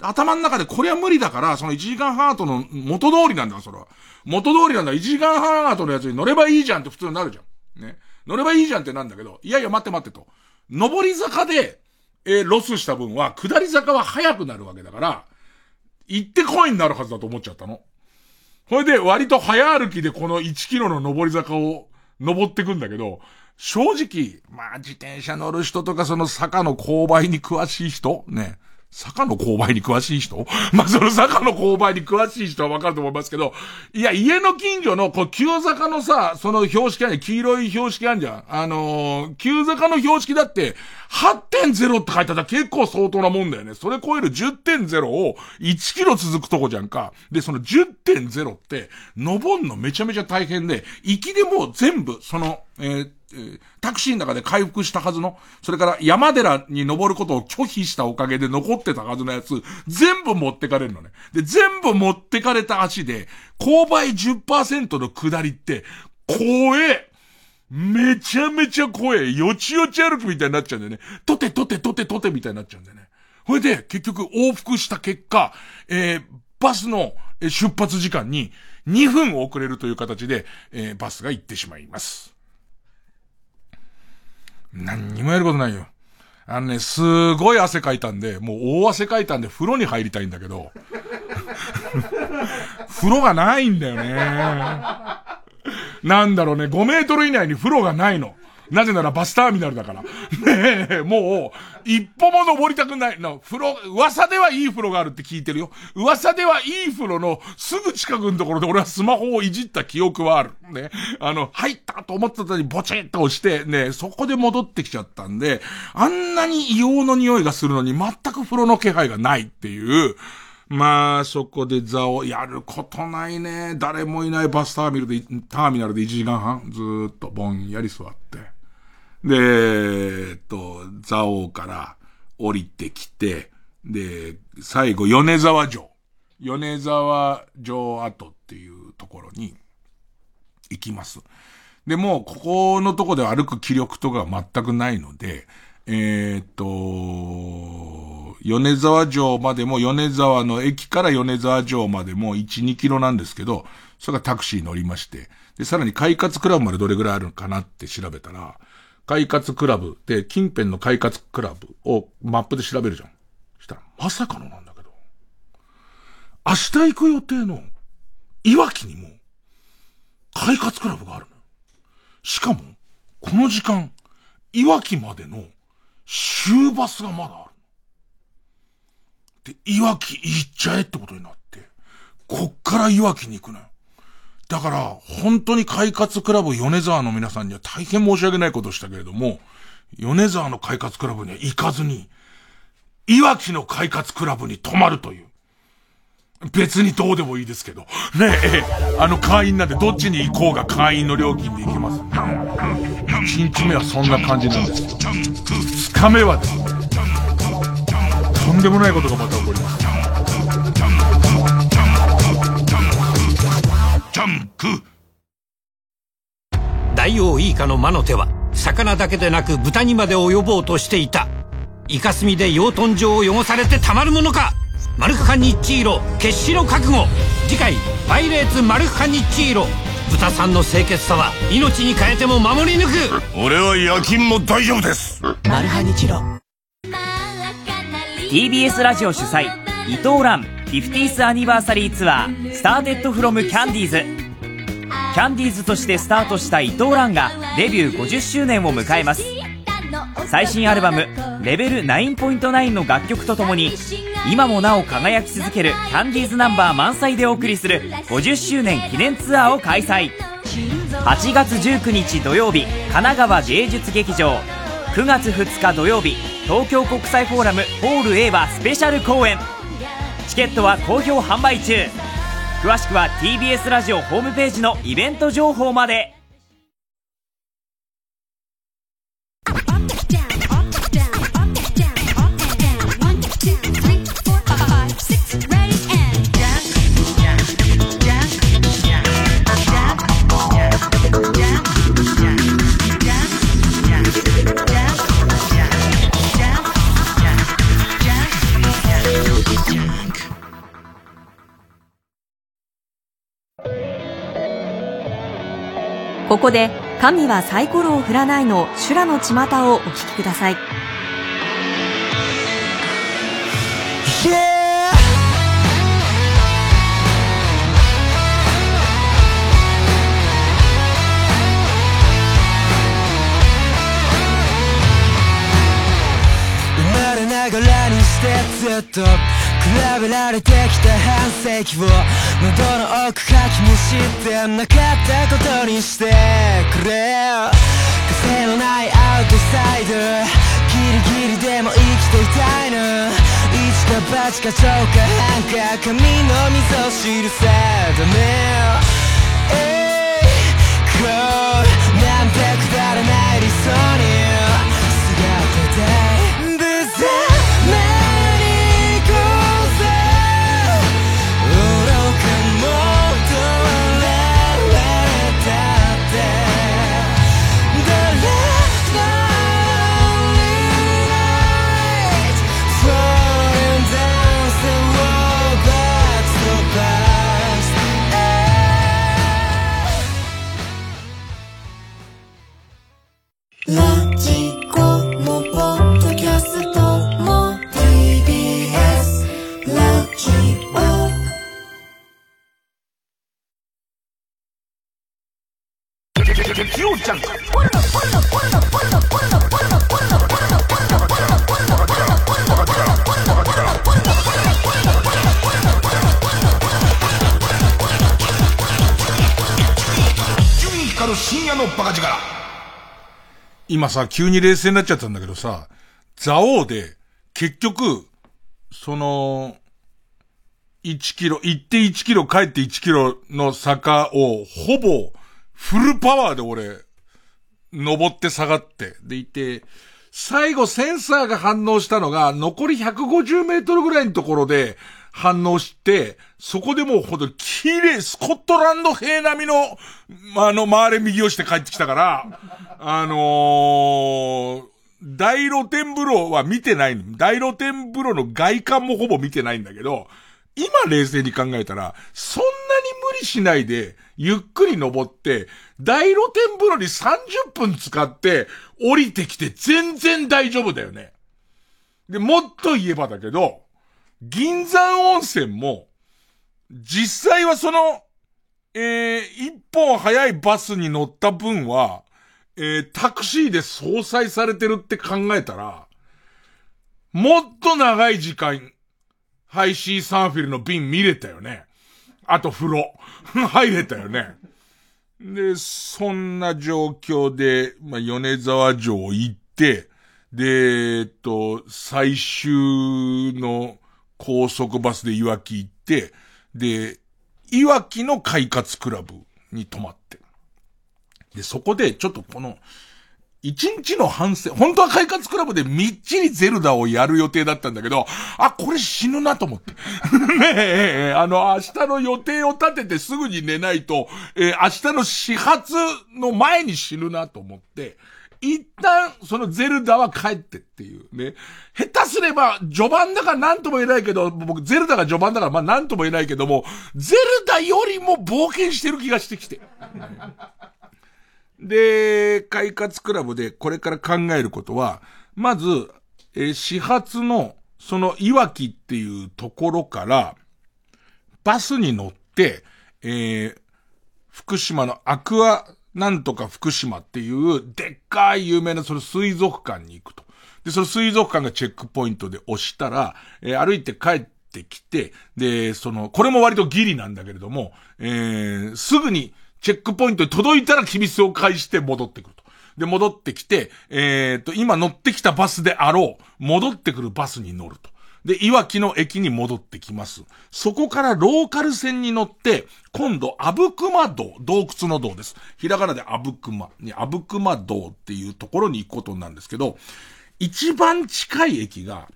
頭の中でこれは無理だから、その1時間半後の元通りなんだ、それは。元通りなんだ。1時間半後のやつに乗ればいいじゃんって普通になるじゃん。ね。乗ればいいじゃんってなんだけど、いやいや待って待ってと。上り坂で、えー、ロスした分は、下り坂は速くなるわけだから、行ってこいになるはずだと思っちゃったの。それで割と早歩きでこの1キロの上り坂を登ってくんだけど、正直、まあ自転車乗る人とかその坂の勾配に詳しい人ね。坂の勾配に詳しい人？まあ、その坂の勾配に詳しい人はわかると思いますけど、いや、家の近所の、こう、急坂のさ、その標識あるじゃん。黄色い標識あるじゃん。あのー、急坂の標識だって、8.0って書いてたら結構相当なもんだよね。それ超える10.0を1キロ続くとこじゃんか。で、その10.0って、登んのめちゃめちゃ大変で、行きでもう全部、その、えータクシーの中で回復したはずの、それから山寺に登ることを拒否したおかげで残ってたはずのやつ、全部持ってかれるのね。で、全部持ってかれた足で、勾配10%の下りって、怖えめちゃめちゃ怖え、よちよち歩くみたいになっちゃうんだよね。とてとてとてとてみたいになっちゃうんだよね。ほいで、結局往復した結果、えー、バスの出発時間に2分遅れるという形で、えー、バスが行ってしまいます。何にもやることないよ。あのね、すごい汗かいたんで、もう大汗かいたんで風呂に入りたいんだけど、風呂がないんだよね。なんだろうね、5メートル以内に風呂がないの。なぜならバスターミナルだから。ねえ、もう、一歩も登りたくないの。風呂、噂ではいい風呂があるって聞いてるよ。噂ではいい風呂のすぐ近くのところで俺はスマホをいじった記憶はある。ね。あの、入ったと思った時にボチッと押して、ね、そこで戻ってきちゃったんで、あんなに硫黄の匂いがするのに全く風呂の気配がないっていう、まあ、そこで座をやることないね。誰もいないバスターミナルで、ターミナルで1時間半ずっとぼんやり座って。で、えっと、蔵王から降りてきて、で、最後、米沢城。米沢城跡っていうところに行きます。で、もう、ここのとこで歩く気力とか全くないので、えー、っと、米沢城までも、米沢の駅から米沢城までも1、2キロなんですけど、それがタクシー乗りまして、で、さらに快活クラブまでどれぐらいあるのかなって調べたら、快活クラブで、近辺の快活クラブをマップで調べるじゃん。したら、まさかのなんだけど、明日行く予定の、いわきにも、快活クラブがあるの。しかも、この時間、いわきまでの終バスがまだある。で、いわき行っちゃえってことになって、こっからいわきに行くのよ。だから、本当に快活クラブ米沢の皆さんには大変申し訳ないことをしたけれども、米沢の快活クラブには行かずに、いわきの快活クラブに泊まるという。別にどうでもいいですけど。ねえ、あの会員なんでどっちに行こうが会員の料金で行けます。1日目はそんな感じなんですよ。2日目はですね、とんでもないことがまたャンプ。大王イイカの魔の手は魚だけでなく豚にまで及ぼうとしていた。イカスミで養豚場を汚されてたまるものか。マルクカニッチーロ決死の覚悟。次回「パイレーツマルクカニッチーロ」豚さんの清潔さは命に変えても守り抜く。俺は夜勤も大丈夫です。マルハニチロ。TBS ラジオ主催伊藤蘭 50th アニバーサリーツアースターテッドフロムキャンディーズ。キャンディーズとしてスタートした伊藤蘭がデビュー50周年を迎えます。最新アルバム「レベル9.9」の楽曲とともに今もなお輝き続けるキャンディーズナンバー満載でお送りする50周年記念ツアーを開催。8月19日土曜日神奈川芸術劇場。9月2日土曜日東京国際フォーラムホール A はスペシャル公演。チケットは好評販売中。詳しくは TBS ラジオホームページのイベント情報まで。ここで神はサイコロを振らないの修羅の巷をお聞きください。生まれながらにしてずっと比べられてきた半世紀を喉の奥かきむしってなかったことにしてくれ。癖のないアウトサイド。ギリギリでも生きていたいの。一か八か超か半か髪の溝汁さ。だねえい。こう。今さ、急に冷静になっちゃったんだけどさ、ザオーで、結局、その、1キロ、行って1キロ、帰って1キロの坂を、ほぼ、フルパワーで俺、登って下がって、でいて、最後センサーが反応したのが、残り150メートルぐらいのところで、反応して、そこでもうほんと綺麗、スコットランド兵並みの、あの、回れ右をして帰ってきたから、あのー、大露天風呂は見てない。大露天風呂の外観もほぼ見てないんだけど、今冷静に考えたら、そんなに無理しないで、ゆっくり登って、大露天風呂に30分使って、降りてきて全然大丈夫だよね。で、もっと言えばだけど、銀山温泉も、実際はその、えー、一本早いバスに乗った分は、えー、タクシーで相殺されてるって考えたら、もっと長い時間、ハイシーサンフィルの瓶見れたよね。あと風呂。入れたよね。で、そんな状況で、まあ、米沢城行って、で、えっと、最終の高速バスでいわき行って、で、いわきの快活クラブに泊まっ。で、そこで、ちょっとこの、一日の反省、本当は快活クラブでみっちりゼルダをやる予定だったんだけど、あ、これ死ぬなと思って。ねえ、あの、明日の予定を立ててすぐに寝ないと、えー、明日の始発の前に死ぬなと思って、一旦、そのゼルダは帰ってっていうね。下手すれば、序盤だから何とも言えないけど、僕、ゼルダが序盤だからまあ何とも言えないけども、ゼルダよりも冒険してる気がしてきて。で、快活クラブでこれから考えることは、まず、えー、始発の、その、いわきっていうところから、バスに乗って、えー、福島のアクアなんとか福島っていう、でっかい有名なその水族館に行くと。で、その水族館がチェックポイントで押したら、えー、歩いて帰ってきて、で、その、これも割とギリなんだけれども、えー、すぐにチェックポイントに届いたらキビスを返して戻ってくると。で、戻ってきて、えー、と、今乗ってきたバスであろう、戻ってくるバスに乗ると。で、いわきの駅に戻ってきます。そこからローカル線に乗って、今度、あぶくま道、洞窟の道です。ひらがなであぶくま、にあぶくま道っていうところに行くことなんですけど、一番近い駅が、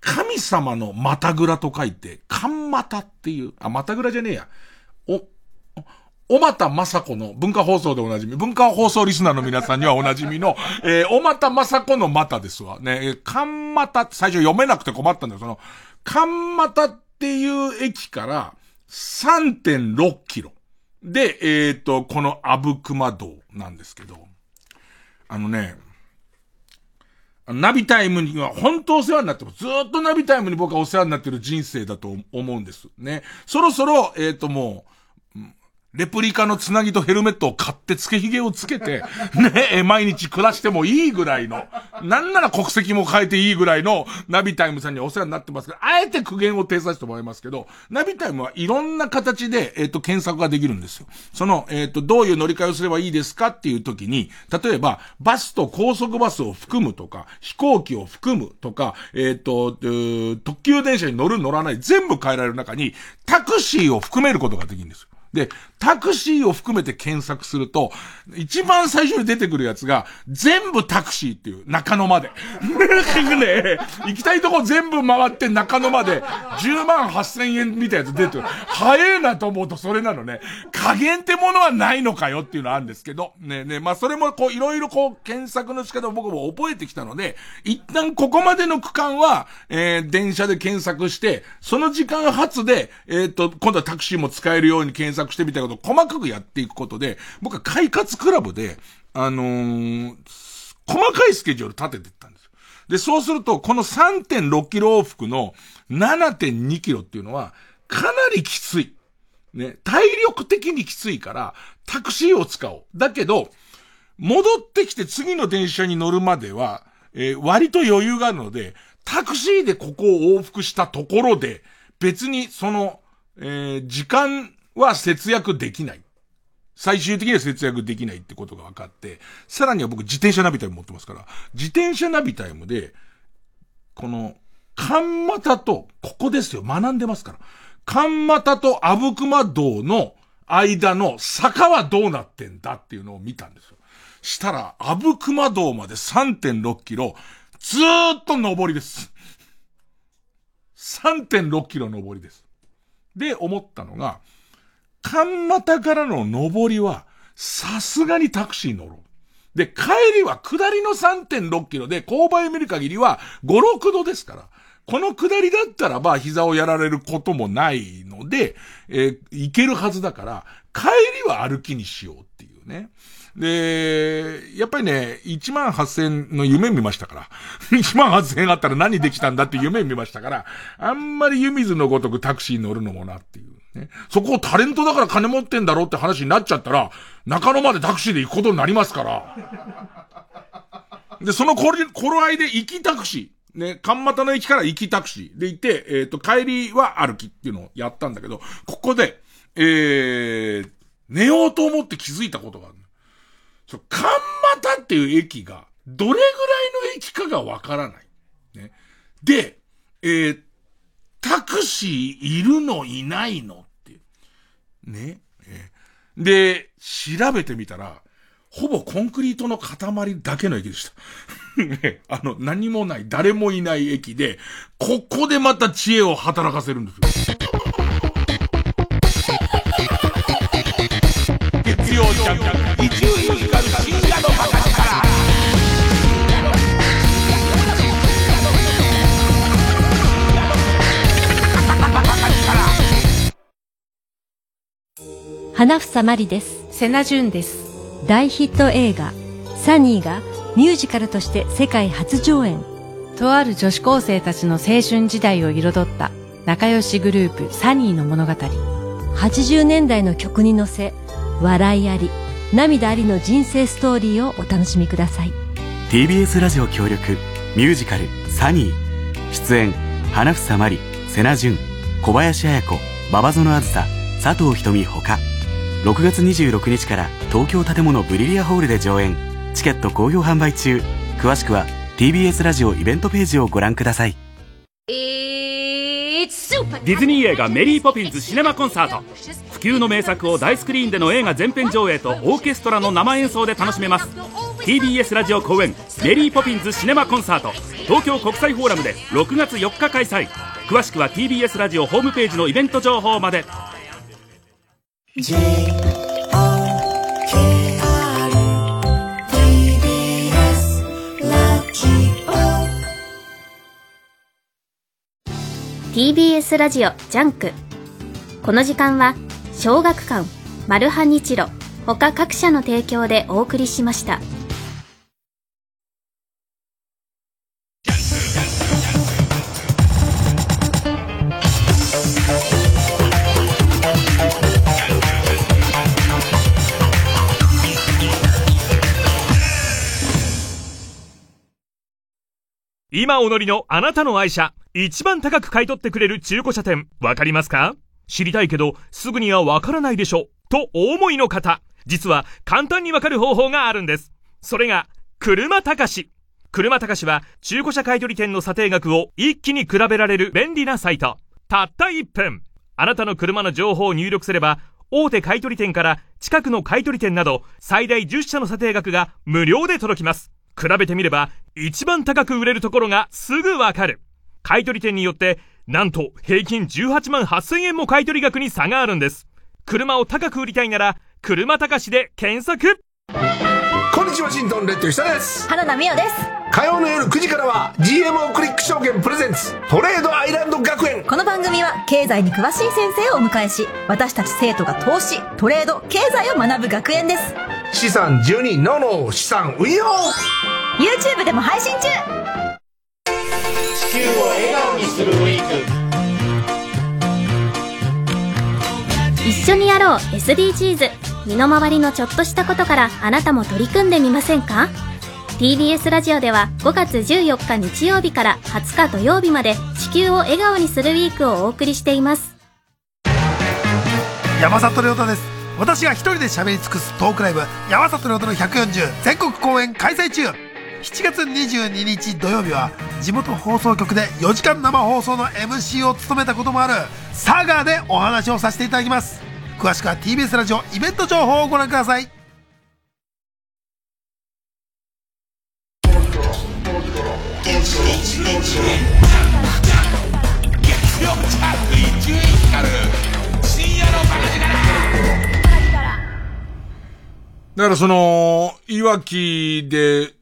神様のまたぐらと書いて、かんまたっていう、あ、またぐらじゃねえや。お、おまたまさこの文化放送でおなじみ、文化放送リスナーの皆さんにはおなじみの、えー、おまたまさこのまたですわ。ね、え、かんまた、最初読めなくて困ったんだよ。その、かんまたっていう駅から3.6キロ。で、えっ、ー、と、このあぶくま道なんですけど、あのね、ナビタイムには本当お世話になってます。ずっとナビタイムに僕はお世話になってる人生だと思うんです。ね。そろそろ、えっ、ー、ともう、レプリカのつなぎとヘルメットを買って付け髭をつけて、ね、毎日暮らしてもいいぐらいの、なんなら国籍も変えていいぐらいのナビタイムさんにお世話になってますけど、あえて苦言を呈させてもらいますけど、ナビタイムはいろんな形で、えっ、ー、と、検索ができるんですよ。その、えっ、ー、と、どういう乗り換えをすればいいですかっていう時に、例えば、バスと高速バスを含むとか、飛行機を含むとか、えっ、ー、と、特急電車に乗る乗らない全部変えられる中に、タクシーを含めることができるんですよ。で、タクシーを含めて検索すると、一番最初に出てくるやつが、全部タクシーっていう、中野まで。ね、行きたいとこ全部回って中野まで、10万8000円みたいなやつ出てくる。早いなと思うとそれなのね。加減ってものはないのかよっていうのはあるんですけど、ねね、まあそれもこういろいろこう検索の仕方を僕も覚えてきたので、一旦ここまでの区間は、えー、電車で検索して、その時間発で、えっ、ー、と、今度はタクシーも使えるように検索索してみたいことを細かくやっていくことで、僕は快活クラブで、あのー、細かいスケジュール立ててったんですよ。で、そうすると、この3.6キロ往復の7.2キロっていうのは、かなりきつい。ね、体力的にきついから、タクシーを使おう。だけど、戻ってきて次の電車に乗るまでは、えー、割と余裕があるので、タクシーでここを往復したところで、別にその、えー、時間は節約できない。最終的には節約できないってことが分かって、さらには僕自転車ナビタイム持ってますから、自転車ナビタイムで、この、カンマタと、ここですよ、学んでますから。カンマタとアブクマ道の間の坂はどうなってんだっていうのを見たんですよ。したら、アブクマ道まで3.6キロ、ずーっと上りです。3.6キロ上りです。で、思ったのが、カンマタからの上りは、さすがにタクシー乗ろう。で、帰りは下りの3.6キロで、勾配見る限りは5、6度ですから。この下りだったらば膝をやられることもないので、えー、行けるはずだから、帰りは歩きにしようっていうね。で、やっぱりね、1万8000の夢見ましたから。1万8000あったら何できたんだって夢見ましたから、あんまり湯水のごとくタクシー乗るのもなっていう。ね。そこをタレントだから金持ってんだろうって話になっちゃったら、中野までタクシーで行くことになりますから。で、その頃、合いで行きタクシー。ね、関又の駅から行きタクシーで行って、えっ、ー、と、帰りは歩きっていうのをやったんだけど、ここで、えー、寝ようと思って気づいたことがある。そう、関又っていう駅が、どれぐらいの駅かがわからない。ね。で、えー、タクシーいるのいないのっていう。ね？で、調べてみたら、ほぼコンクリートの塊だけの駅でした。あの、何もない、誰もいない駅で、ここでまた知恵を働かせるんですよ。花房まりです。瀬名淳です。大ヒット映画、サニーがミュージカルとして世界初上演。とある女子高生たちの青春時代を彩った仲良しグループサニーの物語。80年代の曲に乗せ、笑いあり、涙ありの人生ストーリーをお楽しみください。TBS ラジオ協力、ミュージカルサニー。出演、花房まり、瀬名淳、小林彩子、馬場園あずさ、佐藤瞳ほか。6月26日から東京建物ブリリアホールで上演。チケット好評販売中。詳しくは TBS ラジオイベントページをご覧ください。ディズニー映画「メリー・ポピンズ・シネマ・コンサート」不朽の名作を大スクリーンでの映画全編上映とオーケストラの生演奏で楽しめます。TBS ラジオ公演「メリー・ポピンズ・シネマ・コンサート」東京国際フォーラムで6月4日開催。詳しくは TBS ラジオホームページのイベント情報まで J O K R TBS ラジオ TBS ラジオジャンクこの時間は小学館マルハニチロ他各社の提供でお送りしました。今お乗りのあなたの愛車、一番高く買い取ってくれる中古車店、わかりますか？知りたいけど、すぐにはわからないでしょ。とお思いの方、実は簡単にわかる方法があるんです。それが、車高し。車高しは中古車買取店の査定額を一気に比べられる便利なサイト。たった1分。あなたの車の情報を入力すれば、大手買取店から近くの買取店など最大10社の査定額が無料で届きます。比べてみれば、一番高く売れるところがすぐわかる。買取店によって、なんと平均18万8000円も買取額に差があるんです。車を高く売りたいなら、車高しで検索こんにちは、シントンレッド久です。原田美代です。火曜の夜9時からは GMO クリック証券プレゼンツトレードアイランド学園この番組は経済に詳しい先生をお迎えし私たち生徒が投資トレード経済を学ぶ学園です資産12のの資産運用。YouTube でも配信中。地球を笑顔にするウィーク一緒にやろう SDGs 身の回りのちょっとしたことからあなたも取り組んでみませんか？TBS ラジオでは5月14日日曜日から20日土曜日まで地球を笑顔にするウィークをお送りしています。山里亮太です私が一人で喋り尽くすトークライブ山里亮太の140全国公演開催中。7月22日土曜日は地元放送局で4時間生放送の MC を務めたこともある佐賀でお話をさせていただきます。詳しくは TBS ラジオイベント情報をご覧ください。だからその、いわきで、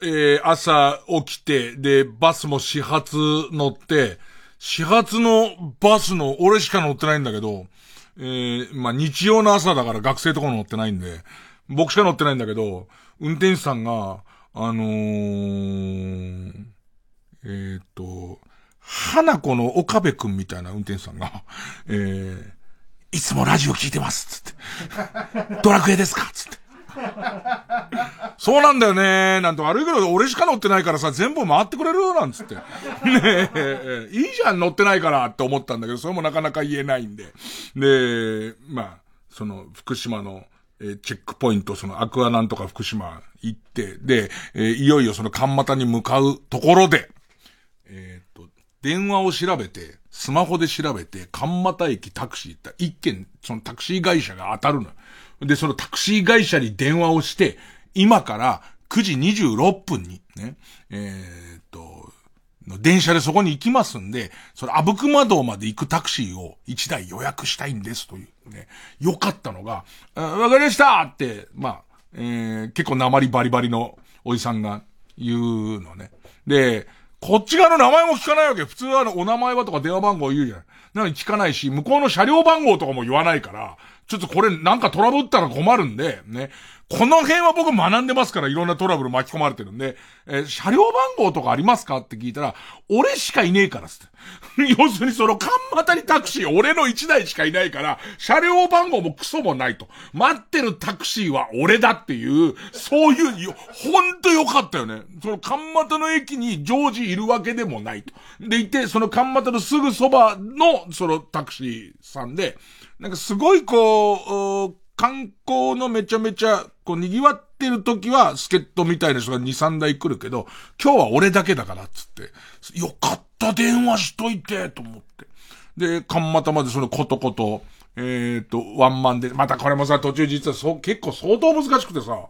えー、朝起きて、で、バスも始発乗って、始発のバスの、俺しか乗ってないんだけど、えー、まあ、日曜の朝だから学生とか乗ってないんで、僕しか乗ってないんだけど、運転手さんが、あのー、えー、っと、花子の岡部くんみたいな運転手さんが、えー、いつもラジオ聞いてますつって。ドラクエですか？つって。そうなんだよねなんて悪いけど俺しか乗ってないからさ、全部回ってくれる？なんつって。ねえ、いいじゃん乗ってないからって思ったんだけど、それもなかなか言えないんで。で、まあ、その、福島の、えチェックポイント、そのアクアなんとか福島行って、で、えいよいよその蒲又に向かうところで、えっと、電話を調べて、スマホで調べて、蒲又駅タクシー行った一件、そのタクシー会社が当たるの。で、そのタクシー会社に電話をして、今から9時26分に、ね、えー、っと、電車でそこに行きますんで、その、あぶくま道まで行くタクシーを1台予約したいんですというね。よかったのが、わかりましたって、まあ、えー、結構鉛バリバリのおじさんが言うのね。で、こっち側の名前も聞かないわけ。普通はあのお名前はとか電話番号言うじゃない。なのに聞かないし、向こうの車両番号とかも言わないから、ちょっとこれなんかトラブったら困るんで、ね。この辺は僕学んでますから、いろんなトラブル巻き込まれてるんで、えー、車両番号とかありますかって聞いたら、俺しかいねえからっつって。要するにその、カンマタリタクシー、俺の1台しかいないから、車両番号もクソもないと。待ってるタクシーは俺だっていう、そういう、ほんとよかったよね。その、カンマタの駅に常時いるわけでもないと。でいて、そのカンマタのすぐそばの、そのタクシーさんで、なんかすごいこう、観光のめちゃめちゃ、こう、賑わってる時は、助っ人みたいな人が2、3台来るけど、今日は俺だけだから、つって。よかった、電話しといて、と思って。で、かんまたまでそのことこと、えっ、ー、と、ワンマンで、またこれもさ、途中実はそう、結構相当難しくてさ、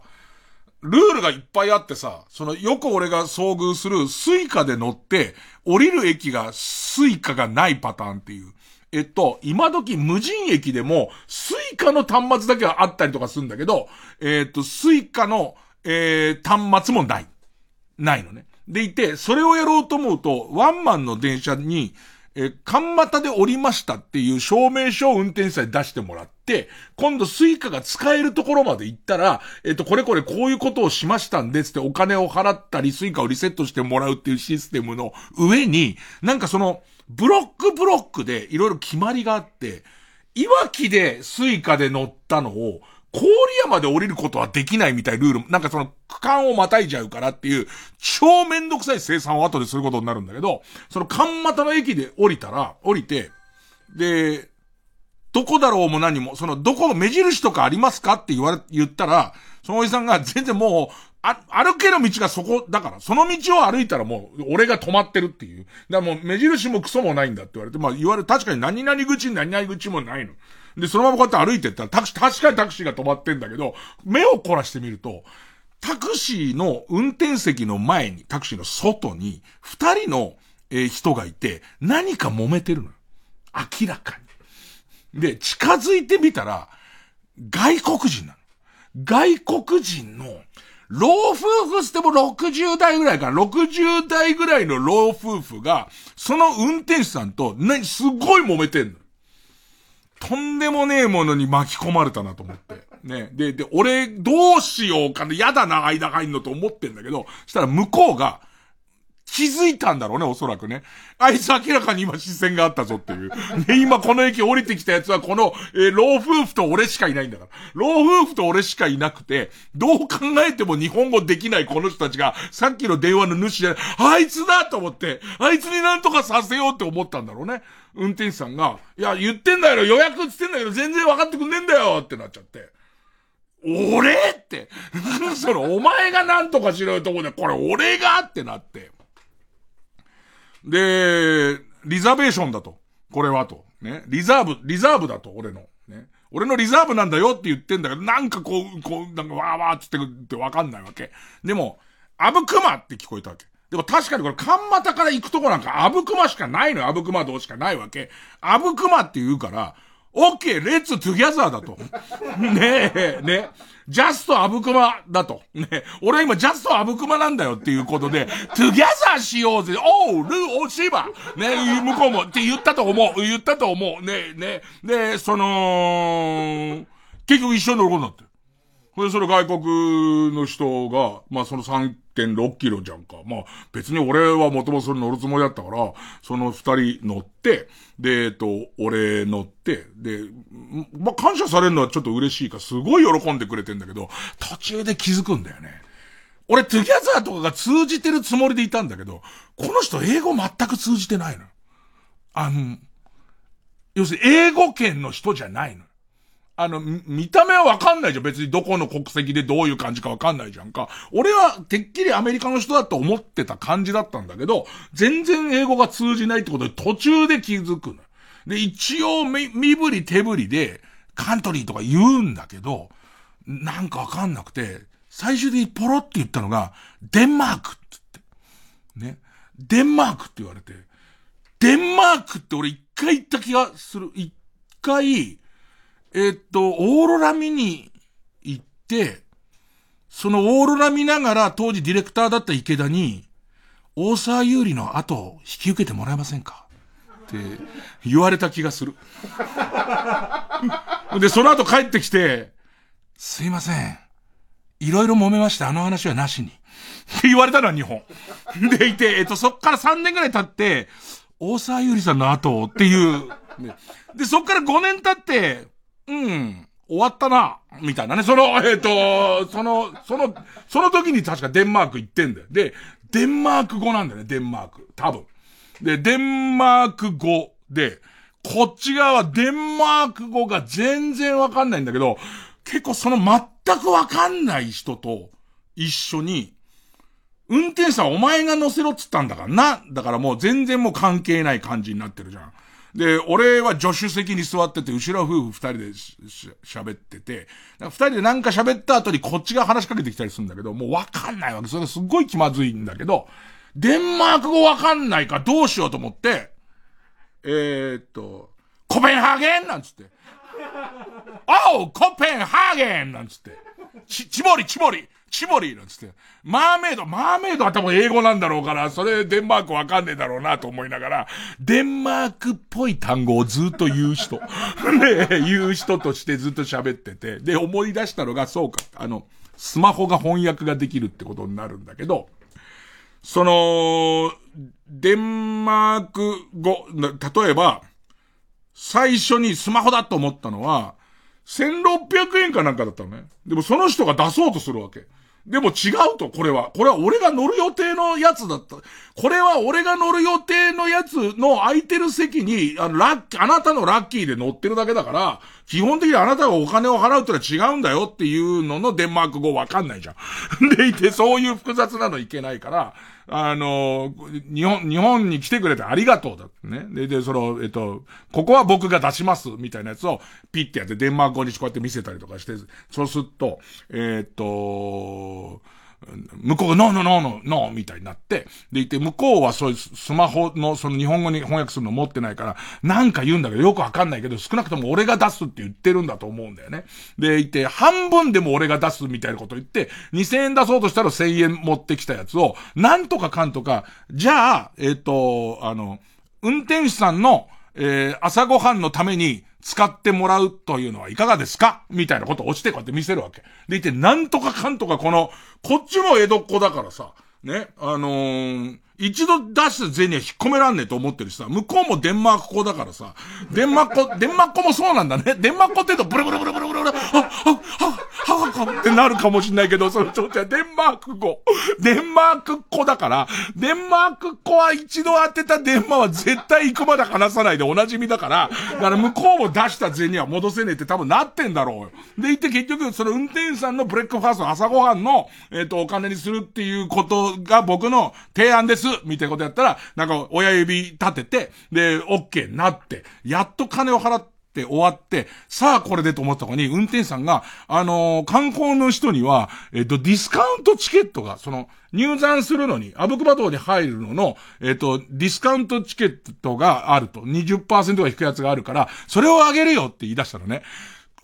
ルールがいっぱいあってさ、その、よく俺が遭遇するスイカで乗って、降りる駅がスイカがないパターンっていう。えっと、今時無人駅でも、スイカの端末だけはあったりとかするんだけど、えっと、スイカの、えー、端末もない。ないのね。でいて、それをやろうと思うと、ワンマンの電車に、えー、カンマタで降りましたっていう証明書を運転手さんに出してもらって、今度スイカが使えるところまで行ったら、えっ、と、これこれこういうことをしましたんですってお金を払ったり、スイカをリセットしてもらうっていうシステムの上に、なんかその、ブロックブロックでいろいろ決まりがあって、いわきでスイカで乗ったのを、郡山で降りることはできないみたいルール、なんかその区間をまたいじゃうからっていう、超めんどくさい精算を後ですることになるんだけど、その神俣の駅で降りたら、降りて、で、どこだろうも何も、その、どこの、目印とかありますかって言われ、言ったら、そのおじさんが全然もう、あ、歩ける道がそこ、だから、その道を歩いたらもう、俺が止まってるっていう。だからもう、目印もクソもないんだって言われて、まあ言われ、確かに何々口に何々口もないの。で、そのままこうやって歩いてったら、タクシー、確かにタクシーが止まってんだけど、目を凝らしてみると、タクシーの運転席の前に、タクシーの外に、二人の、えー、人がいて、何か揉めてるのよ。明らかに。で、近づいてみたら、外国人なの。外国人の、老夫婦しても60代ぐらいかな、60代ぐらいの老夫婦が、その運転手さんと、な、すごい揉めてんの。とんでもねえものに巻き込まれたなと思って。ね。で、で、俺、どうしようかな、嫌だな、間入んのと思ってんだけど、したら向こうが、気づいたんだろうね、おそらくね。あいつ明らかに今視線があったぞっていう。で、今この駅降りてきたやつはこの、えー、老夫婦と俺しかいないんだから。老夫婦と俺しかいなくて、どう考えても日本語できないこの人たちが、さっきの電話の主じゃない、あいつだと思って、あいつになんとかさせようって思ったんだろうね。運転手さんが、いや、言ってんだよ、予約つってんだけど全然分かってくんねえんだよってなっちゃって。俺って、その、お前がなんとかしろよとこで、これ俺がってなって。で、リザベーションだと。これはと。ね。リザーブ、リザーブだと、俺の。ね。俺のリザーブなんだよって言ってんだけど、なんかこう、こう、なんかわーわーって言ってわかんないわけ。でも、アブクマって聞こえたわけ。でも確かにこれ、カンマタから行くとこなんか、アブクマしかないのよ。アブクマ道しかないわけ。アブクマって言うから、オッケー、 Let's together だと。ねえ、ね。 just アブクマだと。ね。俺は今 just アブクマなんだよっていうことで、 together しようぜ。おう、ルー大柴。ね、向こうもって言ったと思う。言ったと思う。ね、ね。で、その、結局一緒に乗ることになって。で、それ外国の人が、まあその3 3.6キロじゃんか。まあ別に俺はもともとそれ乗るつもりだったから、その2人乗って、で、えっと、俺乗って、で、まあ感謝されるのはちょっと嬉しいか、すごい喜んでくれてんだけど、途中で気づくんだよね。俺、 together とかが通じてるつもりでいたんだけど、この人英語全く通じてないの。あの、要するに英語圏の人じゃないの。あの、見た目はわかんないじゃん。別にどこの国籍でどういう感じかわかんないじゃんか。俺はてっきりアメリカの人だと思ってた感じだったんだけど、全然英語が通じないってことで途中で気づくの。で、一応身振り手振りでカントリーとか言うんだけど、なんかわかんなくて、最終的にポロって言ったのが、デンマークって言って。ね。デンマークって言われて、デンマークって俺一回言った気がする。一回、えっと、オーロラ見に行って、そのオーロラ見ながら当時ディレクターだった池田に、大沢優里の後を引き受けてもらえませんか？って言われた気がする。で、その後帰ってきて、すいません。いろいろ揉めました。あの話はなしに。って言われたのは日本。でいて、えっと、そっから3年ぐらい経って、大沢優里さんの後っていう。で、そっから5年経って、うん、終わったな、みたいなね。その、えっ、ー、と、その、その、その時に確かデンマーク行ってんだよ。で、デンマーク語なんだよね、デンマーク。多分。で、デンマーク語で、こっち側はデンマーク語が全然わかんないんだけど、結構その全くわかんない人と一緒に、運転手さんお前が乗せろっつったんだからな。だからもう全然もう関係ない感じになってるじゃん。で、俺は助手席に座ってて、後ろ夫婦二人で喋ってて、二人でなんか喋った後にこっちが話しかけてきたりするんだけど、もうわかんないわけ。それすっごい気まずいんだけど、デンマーク語わかんないかどうしようと思って、えー、っと、コペンハーゲンなんつって。おうコペンハーゲンなんつって。ち、ちぼりちぼりチボリーなんつって。マーメイド、マーメイドは多分英語なんだろうから、それデンマークわかんねえだろうなと思いながら、デンマークっぽい単語をずっと言う人。で、言う人としてずっと喋ってて、で、思い出したのが、そうか、あの、スマホが翻訳ができるってことになるんだけど、その、デンマーク語、例えば、最初にスマホだと思ったのは、1600円かなんかだったのね。でもその人が出そうとするわけ。でも違うと、これは。これは俺が乗る予定のやつだった。これは俺が乗る予定のやつの空いてる席に、あの、ラッキー、あなたのラッキーで乗ってるだけだから、基本的にあなたがお金を払うってのは違うんだよっていうののデンマーク語わかんないじゃん。でいて、そういう複雑なのいけないから、あの、日本、日本に来てくれてありがとうだ。ね。で、で、その、えっと、ここは僕が出します、みたいなやつを、ピッてやって、デンマーク語にこうやって見せたりとかして、そうすると、えー、っと、向こうがノーノーノーノーノーみたいになって、でいて、向こうはそういうスマホのその日本語に翻訳するの持ってないから、なんか言うんだけどよくわかんないけど、少なくとも俺が出すって言ってるんだと思うんだよね。でいて、半分でも俺が出すみたいなこと言って、2000円出そうとしたら1000円持ってきたやつを、なんとかかんとか、じゃあ、えっ、ー、と、あの、運転手さんの、えー、朝ごはんのために、使ってもらうというのはいかがですか？みたいなことを押してこうやって見せるわけ。でいて、なんとかかんとかこの、こっちも江戸っ子だからさ、ね、あのー、一度出した銭は引っ込めらんねえと思ってるしさ、向こうもデンマーク語だからさ、デンマーク語、デンマーク語もそうなんだね。デンマーク語って言うとブルブルブルブルブルブル、は、は、は、は、は、ってなるかもしんないけど、そのちょっとデンマーク語。デンマーク語だから、デンマーク語は一度当てたデンマーは絶対行くまで話さないでお馴染みだから、だから向こうも出した銭は戻せねえって多分なってんだろうよ。で、言って結局、その運転手さんの breakfast 朝ごはんの、えっ、ー、と、お金にするっていうことが僕の提案です、みたいなことやったら、なんか親指立てて、で、オッケーなって、やっと金を払って、って終わって、さあこれでと思ったのに、運転手さんが、あのー、観光の人には、えっ、と、ディスカウントチケットが、その、入山するのに、あぶくま洞に入るのの、えっ、と、ディスカウントチケットがあると、20%が引くやつがあるから、それをあげるよって言い出したのね。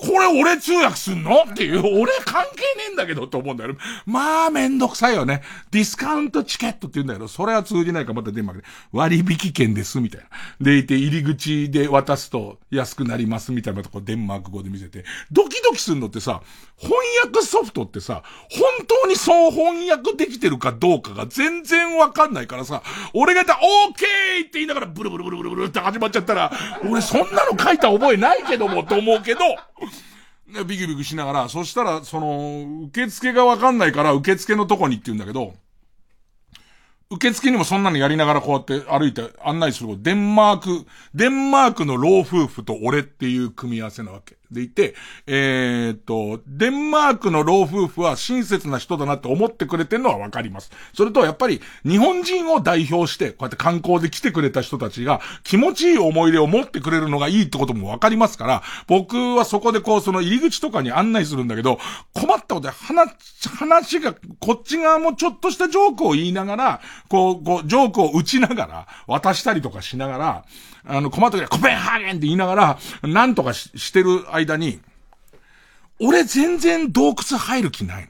これ俺通訳すんの？っていう、俺関係ねえんだけどって思うんだよ。まあ、めんどくさいよね。ディスカウントチケットって言うんだけど、それは通じないからまた電話で、割引券です、みたいな。でいて、入り口で渡すと安くなります、みたいなとこデンマーク語で見せて。ドキドキするのってさ、翻訳ソフトってさ、本当にそう翻訳できてるかどうかが全然わかんないからさ、俺が言ったら、オーケーって言いながらブルブルブルブルブルって始まっちゃったら、俺そんなの書いた覚えないけども、と思うけど、ビクビクしながら、そしたら、その、受付がわかんないから、受付のとこにって言うんだけど、受付にもそんなのやりながらこうやって歩いて案内するデンマーク、デンマークの老夫婦と俺っていう組み合わせなわけ。でいて、えー、っと、デンマークの老夫婦は親切な人だなって思ってくれてるのはわかります。それとやっぱり日本人を代表して、こうやって観光で来てくれた人たちが気持ちいい思い出を持ってくれるのがいいってこともわかりますから、僕はそこでこうその入り口とかに案内するんだけど、困ったことで話、話が、こっち側もちょっとしたジョークを言いながら、こう、こう、ジョークを打ちながら、渡したりとかしながら、あの、困った時はコペンハーゲンって言いながら、なんとかししてる間に、俺全然洞窟入る気ないの。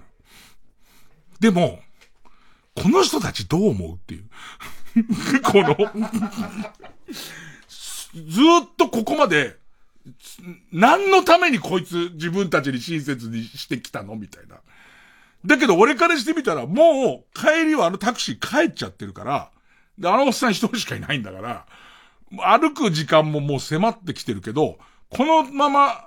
でも、この人たちどう思うっていう。このずっとここまで、何のためにこいつ自分たちに親切にしてきたのみたいな。だけど俺からしてみたら、もう帰りはあのタクシー帰っちゃってるから、で、あのおっさん一人しかいないんだから、歩く時間ももう迫ってきてるけど、このまま、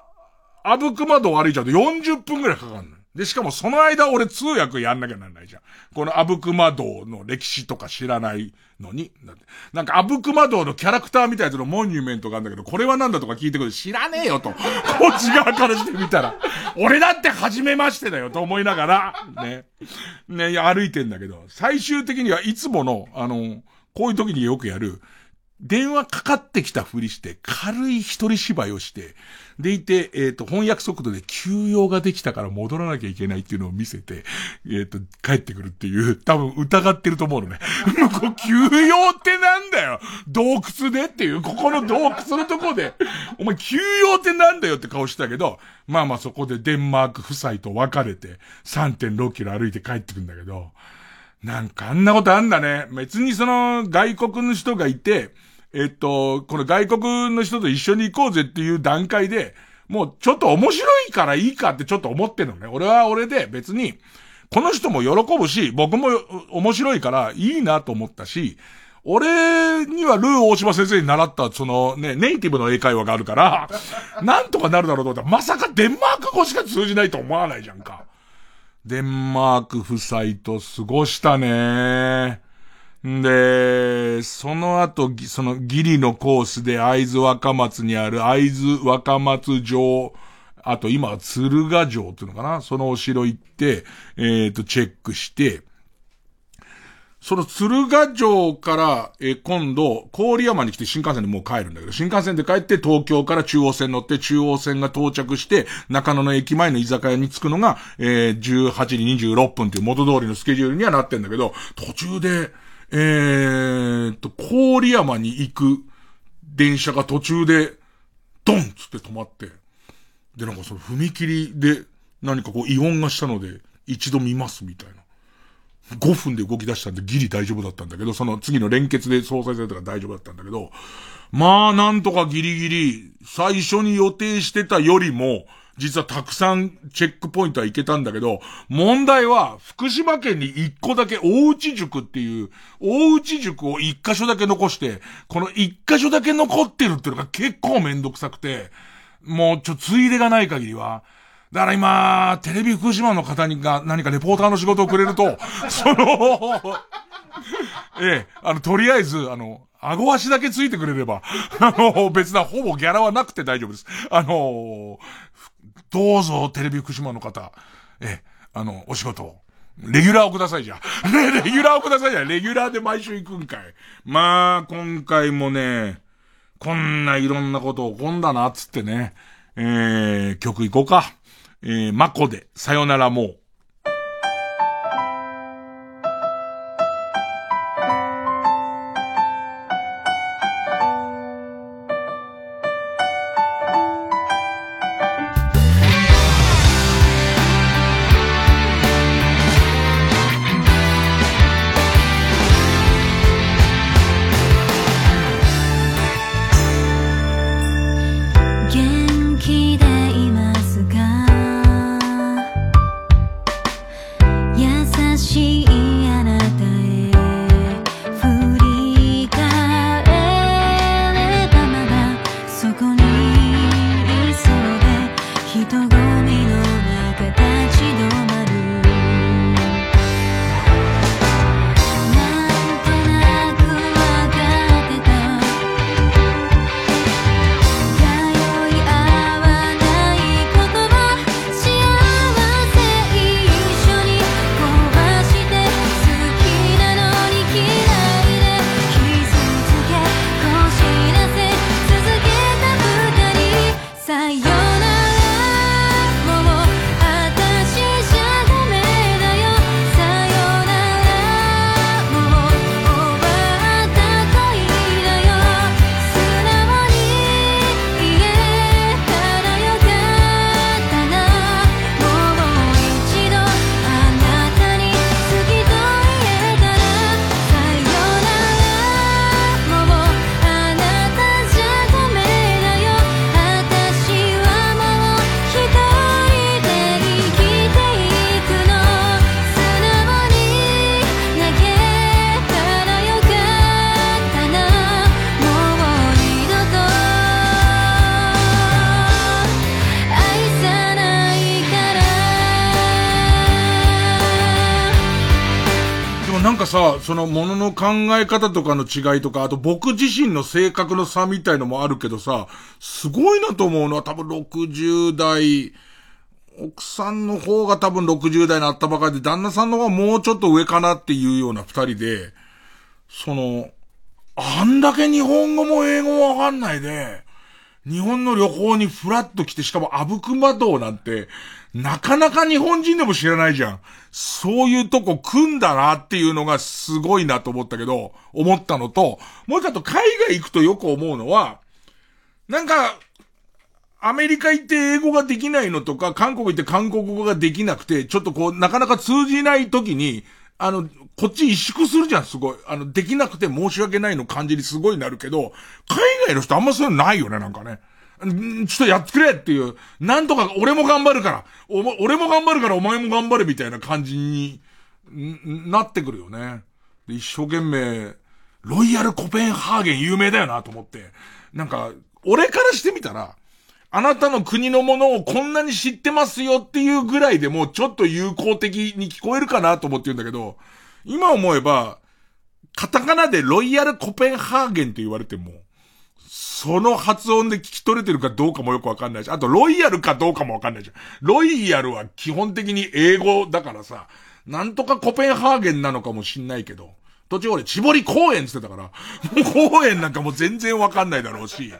歩く窓を歩いちゃうと40分くらいかかるの。で、しかもその間俺通訳やんなきゃなんないじゃん。このアブクマ道の歴史とか知らないのに。なんかアブクマ道のキャラクターみたいなのモニュメントがあるんだけど、これはなんだとか聞いてくる知らねえよと。こっち側からしてみたら。俺だって初めましてだよと思いながら、ね。ね、歩いてんだけど、最終的にはいつもの、あの、こういう時によくやる、電話かかってきたふりして、軽い一人芝居をして、でいて、えっ、ー、と、翻訳速度で休養ができたから戻らなきゃいけないっていうのを見せて、えっ、ー、と、帰ってくるっていう、多分疑ってると思うのね。向こう、休養ってなんだよ洞窟でっていう、ここの洞窟のとこで、お前休養ってなんだよって顔してたけど、まあまあそこでデンマーク夫妻と別れて、3.6キロ歩いて帰ってくるんだけど、なんかあんなことあんだね。別にその外国の人がいて、えっと、この外国の人と一緒に行こうぜっていう段階で、もうちょっと面白いからいいかってちょっと思ってるのね。俺は俺で別に、この人も喜ぶし、僕も面白いからいいなと思ったし、俺にはルー大島先生に習った、そのね、ネイティブの英会話があるから、なんとかなるだろうと思ったら、まさかデンマーク語しか通じないと思わないじゃんか。デンマーク夫妻と過ごしたね。で、その後、そのギリのコースで会津若松にある会津若松城、あと今は鶴ヶ城っていうのかな？そのお城行って、えっ、ー、と、チェックして、その鶴ヶ城から、え、今度、郡山に来て新幹線でもう帰るんだけど、新幹線で帰って東京から中央線乗って中央線が到着して、中野の駅前の居酒屋に着くのが、えー、18時26分っていう元通りのスケジュールにはなってんだけど、途中で、えーと、郡山に行く電車が途中で、ドンつって止まって、で、なんかその踏切で何かこう異音がしたので、一度見ますみたいな。5分で動き出したんでギリ大丈夫だったんだけど、その次の連結で総裁されたから大丈夫だったんだけど、まあなんとかギリギリ、最初に予定してたよりも、実はたくさんチェックポイントは行けたんだけど、問題は福島県に一個だけ大内塾っていう、大内塾を一箇所だけ残して、この一箇所だけ残ってるっていうのが結構めんどくさくて、もうちょ、ついでがない限りは、だから今、テレビ福島の方にが何かレポーターの仕事をくれると、その、ええ、あの、とりあえず、あの、顎足だけついてくれれば、あの、別な、ほぼギャラはなくて大丈夫です。あの、どうぞ、テレビ福島の方、え、あの、お仕事を。レギュラーをくださいじゃ。ん、レギュラーをくださいじゃ。レギュラーで毎週行くんかい。まあ、今回もね、こんないろんなこと起こんだな、つってね。えー、曲行こうか。えー、マコで、さよならもう。考え方とかの違いとか、あと僕自身の性格の差みたいのもあるけどさ、すごいなと思うのは多分60代、奥さんの方が多分60代になったばかりで、旦那さんの方はもうちょっと上かなっていうような二人で、その、あんだけ日本語も英語もわかんないで、日本の旅行にフラッと来て、しかもアブクマ島なんて、なかなか日本人でも知らないじゃん。そういうとこ組んだなっていうのがすごいなと思ったけど、思ったのと、もう一つ海外行くとよく思うのは、なんか、アメリカ行って英語ができないのとか、韓国行って韓国語ができなくて、ちょっとこう、なかなか通じない時に、あの、こっち萎縮するじゃん、すごい。あの、できなくて申し訳ないの感じにすごいなるけど、海外の人あんまそういうのないよね、なんかね。ちょっとやってくれっていう、なんとか俺も頑張るから、お俺も頑張るからお前も頑張れみたいな感じになってくるよね。で、一生懸命、ロイヤルコペンハーゲン有名だよなと思って。なんか、俺からしてみたら、あなたの国のものをこんなに知ってますよっていうぐらいでもちょっと友好的に聞こえるかなと思って言うんだけど、今思えば、カタカナでロイヤルコペンハーゲンって言われても、その発音で聞き取れてるかどうかもよくわかんないし、あとロイヤルかどうかもわかんないじゃん。ロイヤルは基本的に英語だからさ、なんとかコペンハーゲンなのかもしんないけど、途中俺、絞り公園って言ってたから、もう公園なんかもう全然わかんないだろうし、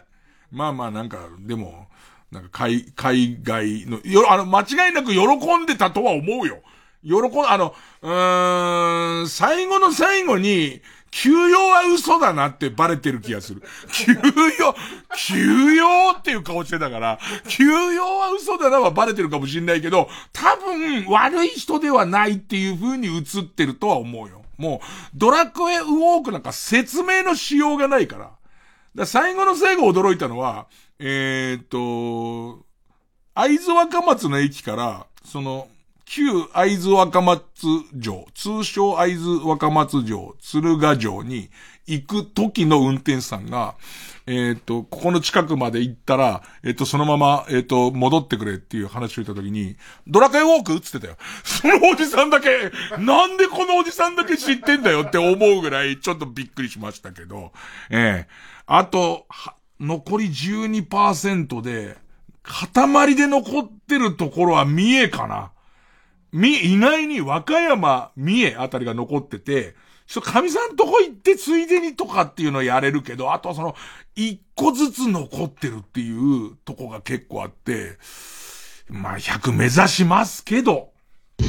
まあまあなんか、でも、なんか海、海外の、よ、あの、間違いなく喜んでたとは思うよ。喜ん、あの、うーん、最後の最後に、休養は嘘だなってバレてる気がする。休養、休養っていう顔してたから、休養は嘘だなはバレてるかもしんないけど、多分悪い人ではないっていう風に映ってるとは思うよ。もう、ドラクエウォークなんか説明のしようがないから。だ最後の最後驚いたのは、えー、っと、会津若松の駅から、その、旧会津若松城、通称会津若松城、鶴ヶ城に行く時の運転手さんが、えっ、と、ここの近くまで行ったら、えっ、と、そのまま、えっ、と、戻ってくれっていう話をした時に、ドラクエウォークっつってたよ。そのおじさんだけ、なんでこのおじさんだけ知ってんだよって思うぐらい、ちょっとびっくりしましたけど、ええあと、は残り12%で、塊で残ってるところは三重かな。み、意外に和歌山、三重あたりが残ってて、ちょっと神さんとこ行ってついでにとかっていうのやれるけど、あとその、一個ずつ残ってるっていうとこが結構あって、まあ100目指しますけど、月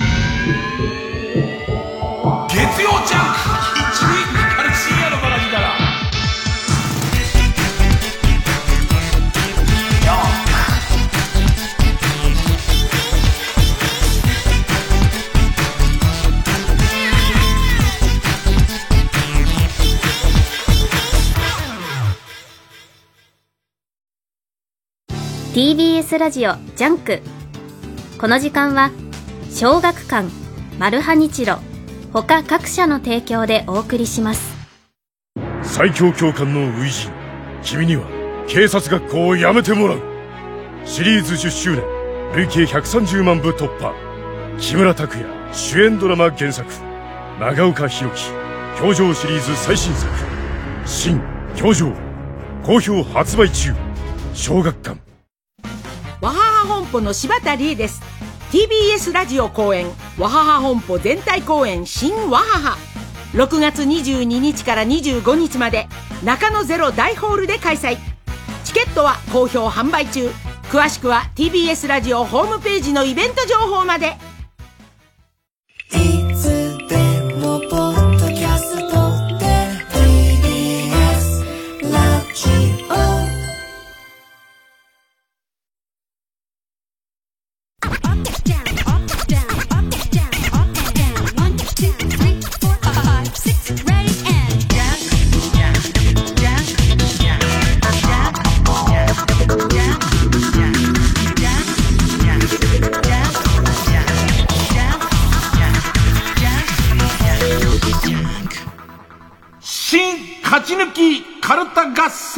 曜ジャンク。TBS ラジオジャンク。この時間は小学館マルハニチロ他各社の提供でお送りします。最強教官の初陣君には警察学校を辞めてもらう。シリーズ10周年累計130万部突破。木村拓哉主演ドラマ原作。長岡弘樹教場シリーズ最新作。新表情好評発売中。小学館。わはは本舗の柴田理恵です。TBS ラジオ公演わはは本舗全体公演新わはは。6月22日から25日まで中野ゼロ大ホールで開催。チケットは好評販売中。詳しくは TBS ラジオホームページのイベント情報まで。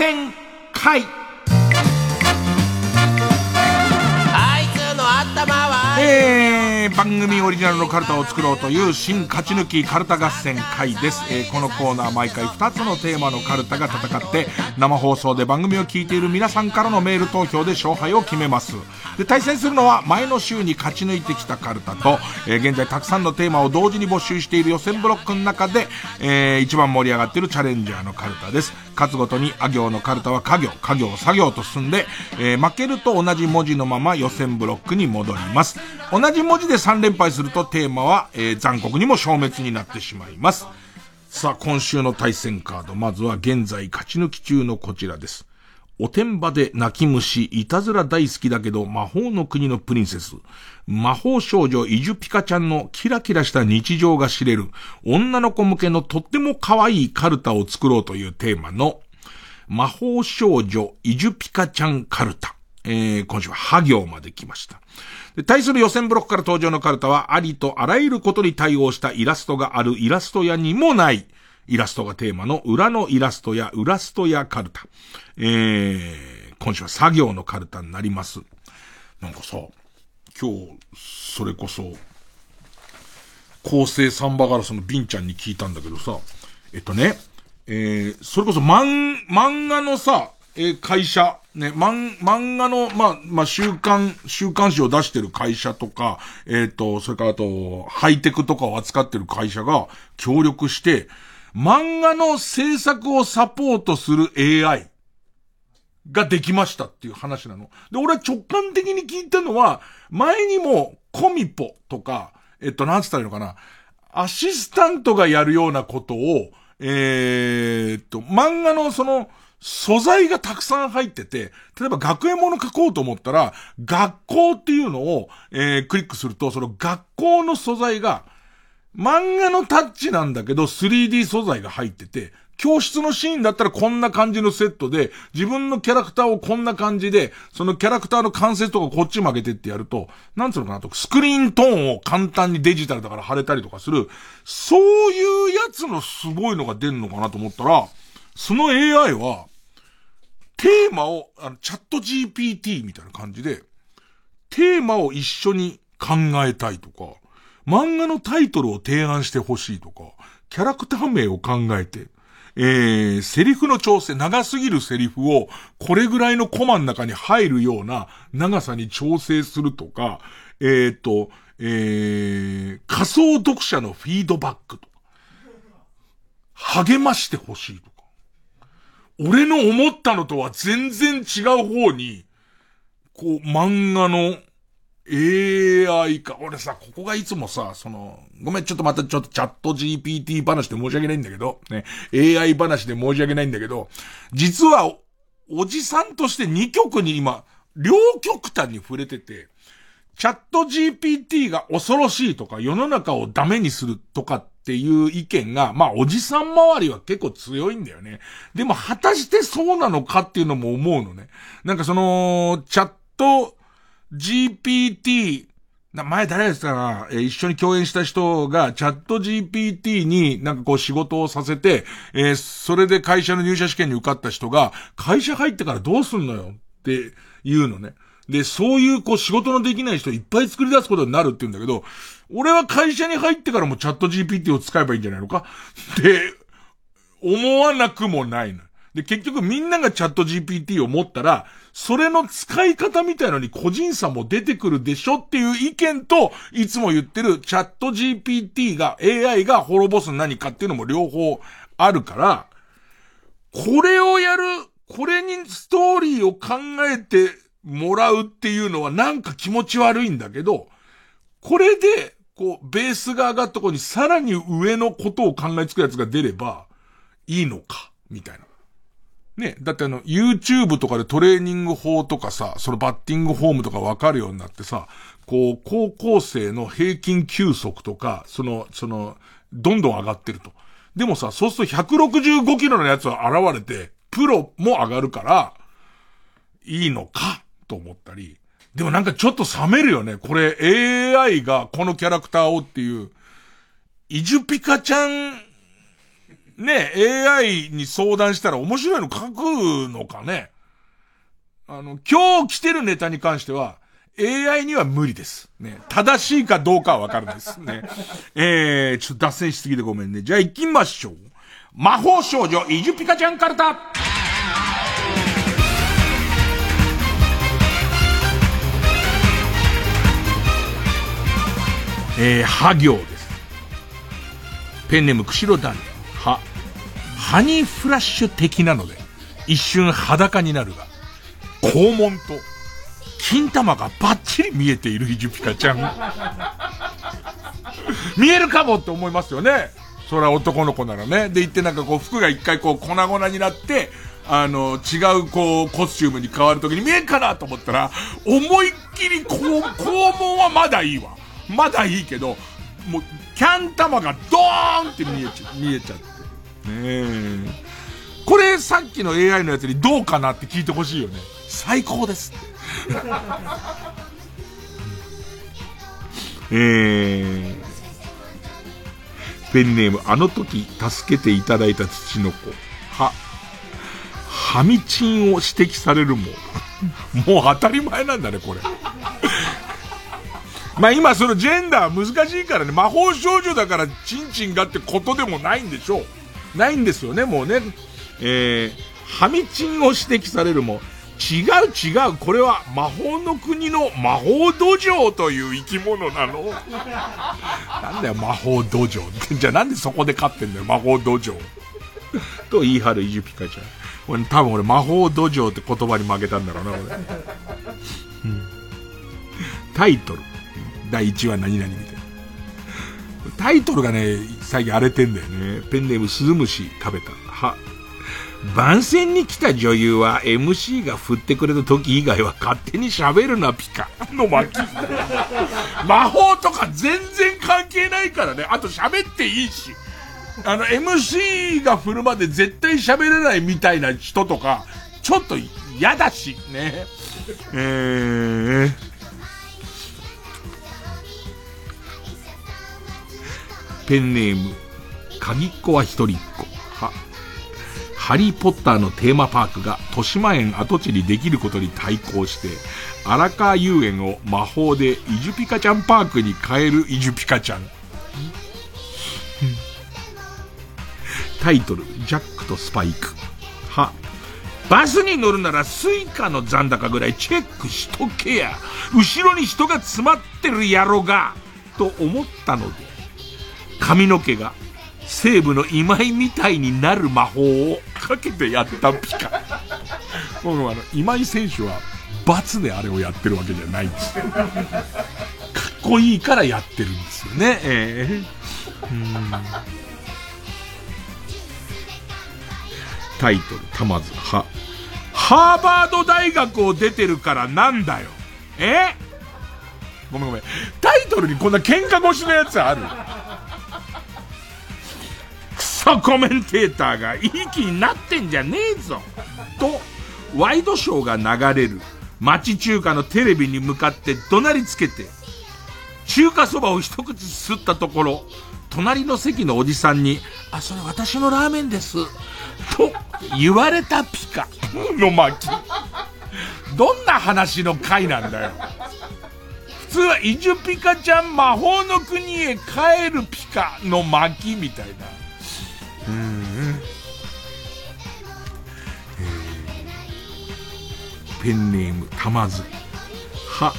タ合戦会あいつの頭は。えー、番組オリジナルのカルタを作ろうという新勝ち抜きカルタ合戦会です、えーこのコーナー毎回2つのテーマのカルタが戦って生放送で番組を聞いている皆さんからのメール投票で勝敗を決めます。で対戦するのは前の週に勝ち抜いてきたカルタと、えー現在たくさんのテーマを同時に募集している予選ブロックの中で、えー一番盛り上がっているチャレンジャーのカルタです。勝勝つごとにあ行のカルタは家業家業作業と進んで、えー負けると同じ文字のまま予選ブロックに戻ります。同じ文字で3連敗するとテーマは、えー残酷にも消滅になってしまいます。さあ今週の対戦カード。まずは現在勝ち抜き中のこちらです。おてんばで泣き虫、いたずら大好きだけど魔法の国のプリンセス。魔法少女イジュピカちゃんのキラキラした日常が知れる女の子向けのとっても可愛いカルタを作ろうというテーマの魔法少女イジュピカちゃんカルタ。えー、今週はハ行まで来ました。対する予選ブロックから登場のカルタはありとあらゆることに対応したイラストがあるイラスト屋にもないイラストがテーマの裏のイラストや裏ストやカルタ。えー、今週は作業のカルタになります。なんかさ、今日、それこそ、構成サンバガラスのビンちゃんに聞いたんだけどさ、えっとね、えー、それこそ漫、漫画のさ、えー会社、ね、漫、漫画の、まあ、まあ、週刊、週刊誌を出してる会社とか、えっ、と、それからあと、ハイテクとかを扱ってる会社が協力して、漫画の制作をサポートする AI ができましたっていう話なの。で、俺は直感的に聞いたのは、前にもコミポとか、えっと、なんつったらいいのかな、アシスタントがやるようなことを、えーっと、漫画のその、素材がたくさん入ってて、例えば学園もの書こうと思ったら、学校っていうのを、えークリックすると、その学校の素材が、漫画のタッチなんだけど 3D 素材が入ってて、教室のシーンだったらこんな感じのセットで、自分のキャラクターをこんな感じで、そのキャラクターの関節とかこっち曲げてってやると、なんつうのかなと、スクリーントーンを簡単にデジタルだから貼れたりとかする、そういうやつのすごいのが出るのかなと思ったら、その AI は、テーマを、あの、チャット GPT みたいな感じで、テーマを一緒に考えたいとか、漫画のタイトルを提案してほしいとか、キャラクター名を考えて、えー、セリフの調整、長すぎるセリフを、これぐらいのコマの中に入るような長さに調整するとか、えっ、ー、と、えー、仮想読者のフィードバックとか、励ましてほしいとか、俺の思ったのとは全然違う方に、こう、漫画の AI か。俺さ、ここがいつもさ、その、ごめん、ちょっとまたちょっとチャット GPT 話で申し訳ないんだけど、ね、AI 話で申し訳ないんだけど、実は、おじさんとして2曲に今、両極端に触れてて、チャット GPT が恐ろしいとか、世の中をダメにするとかっていう意見が、まあ、おじさん周りは結構強いんだよね。でも、果たしてそうなのかっていうのも思うのね。なんかその、チャット GPT、前誰ですかな、えー、一緒に共演した人が、チャット GPT になんかこう仕事をさせて、えー、それで会社の入社試験に受かった人が、会社入ってからどうすんのよって言うのね。で、そういうこう仕事のできない人いっぱい作り出すことになるって言うんだけど、俺は会社に入ってからもチャット GPT を使えばいいんじゃないのか？って思わなくもないの。で、結局みんながチャット GPT を持ったら、それの使い方みたいのに個人差も出てくるでしょっていう意見と、いつも言ってるチャット GPT が、AI が滅ぼす何かっていうのも両方あるから、これをやる、これにストーリーを考えてもらうっていうのはなんか気持ち悪いんだけど、これで、こう、ベースが上がったとこにさらに上のことを考えつくやつが出れば、いいのか、みたいな。ね、だってあの、YouTube とかでトレーニング法とかさ、そのバッティングフォームとかわかるようになってさ、こう、高校生の平均球速とか、その、その、どんどん上がってると。でもさ、そうすると165キロのやつは現れて、プロも上がるから、いいのかと思ったり。でもなんかちょっと冷めるよね。これ AI がこのキャラクターをっていう、イジュピカちゃんね、AI に相談したら面白いの書くのかね。あの、今日来てるネタに関しては、AI には無理です。ね。正しいかどうかはわかるんです。ね。えー、ちょっと脱線しすぎてごめんね。じゃあ行きましょう。魔法少女、イジュピカちゃんカルタ。えー、ハ行です。ペンネーム、釧路ダンは、ハニーフラッシュ的なので、一瞬裸になるが、肛門と、金玉がバッチリ見えているヒジュピカちゃん。見えるかもって思いますよね。それは男の子ならね。で、言ってなんかこう服が一回こう粉々になって、あの、違うこうコスチュームに変わるときに見えるかなと思ったら、思いっきりこう、肛門はまだいいわ。まだいいけど、もう、キャン玉がドーンって見えちゃ、見えちゃって。ねえ。これさっきの AI のやつにどうかなって聞いてほしいよね。最高ですって。えー、ペンネーム、あの時助けていただいた土の子。は、はみちんを指摘されるも。もう当たり前なんだね、これ。まあ今そのジェンダー難しいからね、魔法少女だからチンチンがってことでもないんでしょう。ないんですよね、もうね。えー、はみちんを指摘されるも、違う違う、これは魔法の国の魔法土壌という生き物なの なんだよ、魔法土壌。じゃあなんでそこで飼ってんだよ、魔法土壌。と言い張るイジュピカちゃん。これ多分俺魔法土壌って言葉に負けたんだろうな、これ。うん、タイトル。第1話何々みたいな。タイトルがね、最近荒れてんだよね。ペンネームスズムシ食べた。は。番宣に来た女優は MC が振ってくれた時以外は勝手に喋るなピカの巻き。魔法とか全然関係ないからね。あと喋っていいし。あの、MC が振るまで絶対喋れないみたいな人とか、ちょっと嫌だし、ね。えー、ペンネーム、鍵っ子は一人っ子。は、ハリーポッターのテーマパークが豊島園跡地にできることに対抗して、荒川遊園を魔法でイジュピカちゃんパークに変えるイジュピカちゃん。タイトル、ジャックとスパイク。は、バスに乗るならスイカの残高ぐらいチェックしとけや。後ろに人が詰まってるやろが。と思ったので、髪の毛が西部の今井みたいになる魔法をかけてやったピカ。僕あの、今井選手は罰であれをやってるわけじゃないんです。かっこいいからやってるんですよね。えー、タイトル、たまず、は。ハーバード大学を出てるからなんだよ。え？ごめんごめん。タイトルにこんな喧嘩腰のやつある？コメンテーターがいい気になってんじゃねえぞ。と、ワイドショーが流れる町中華のテレビに向かって怒鳴りつけて、中華そばを一口すったところ、隣の席のおじさんに、あ、それ私のラーメンです。と言われたピカの巻。どんな話の回なんだよ。普通はイジュピカちゃん魔法の国へ帰るピカの巻みたいな。うん。ペンネームたまず。は、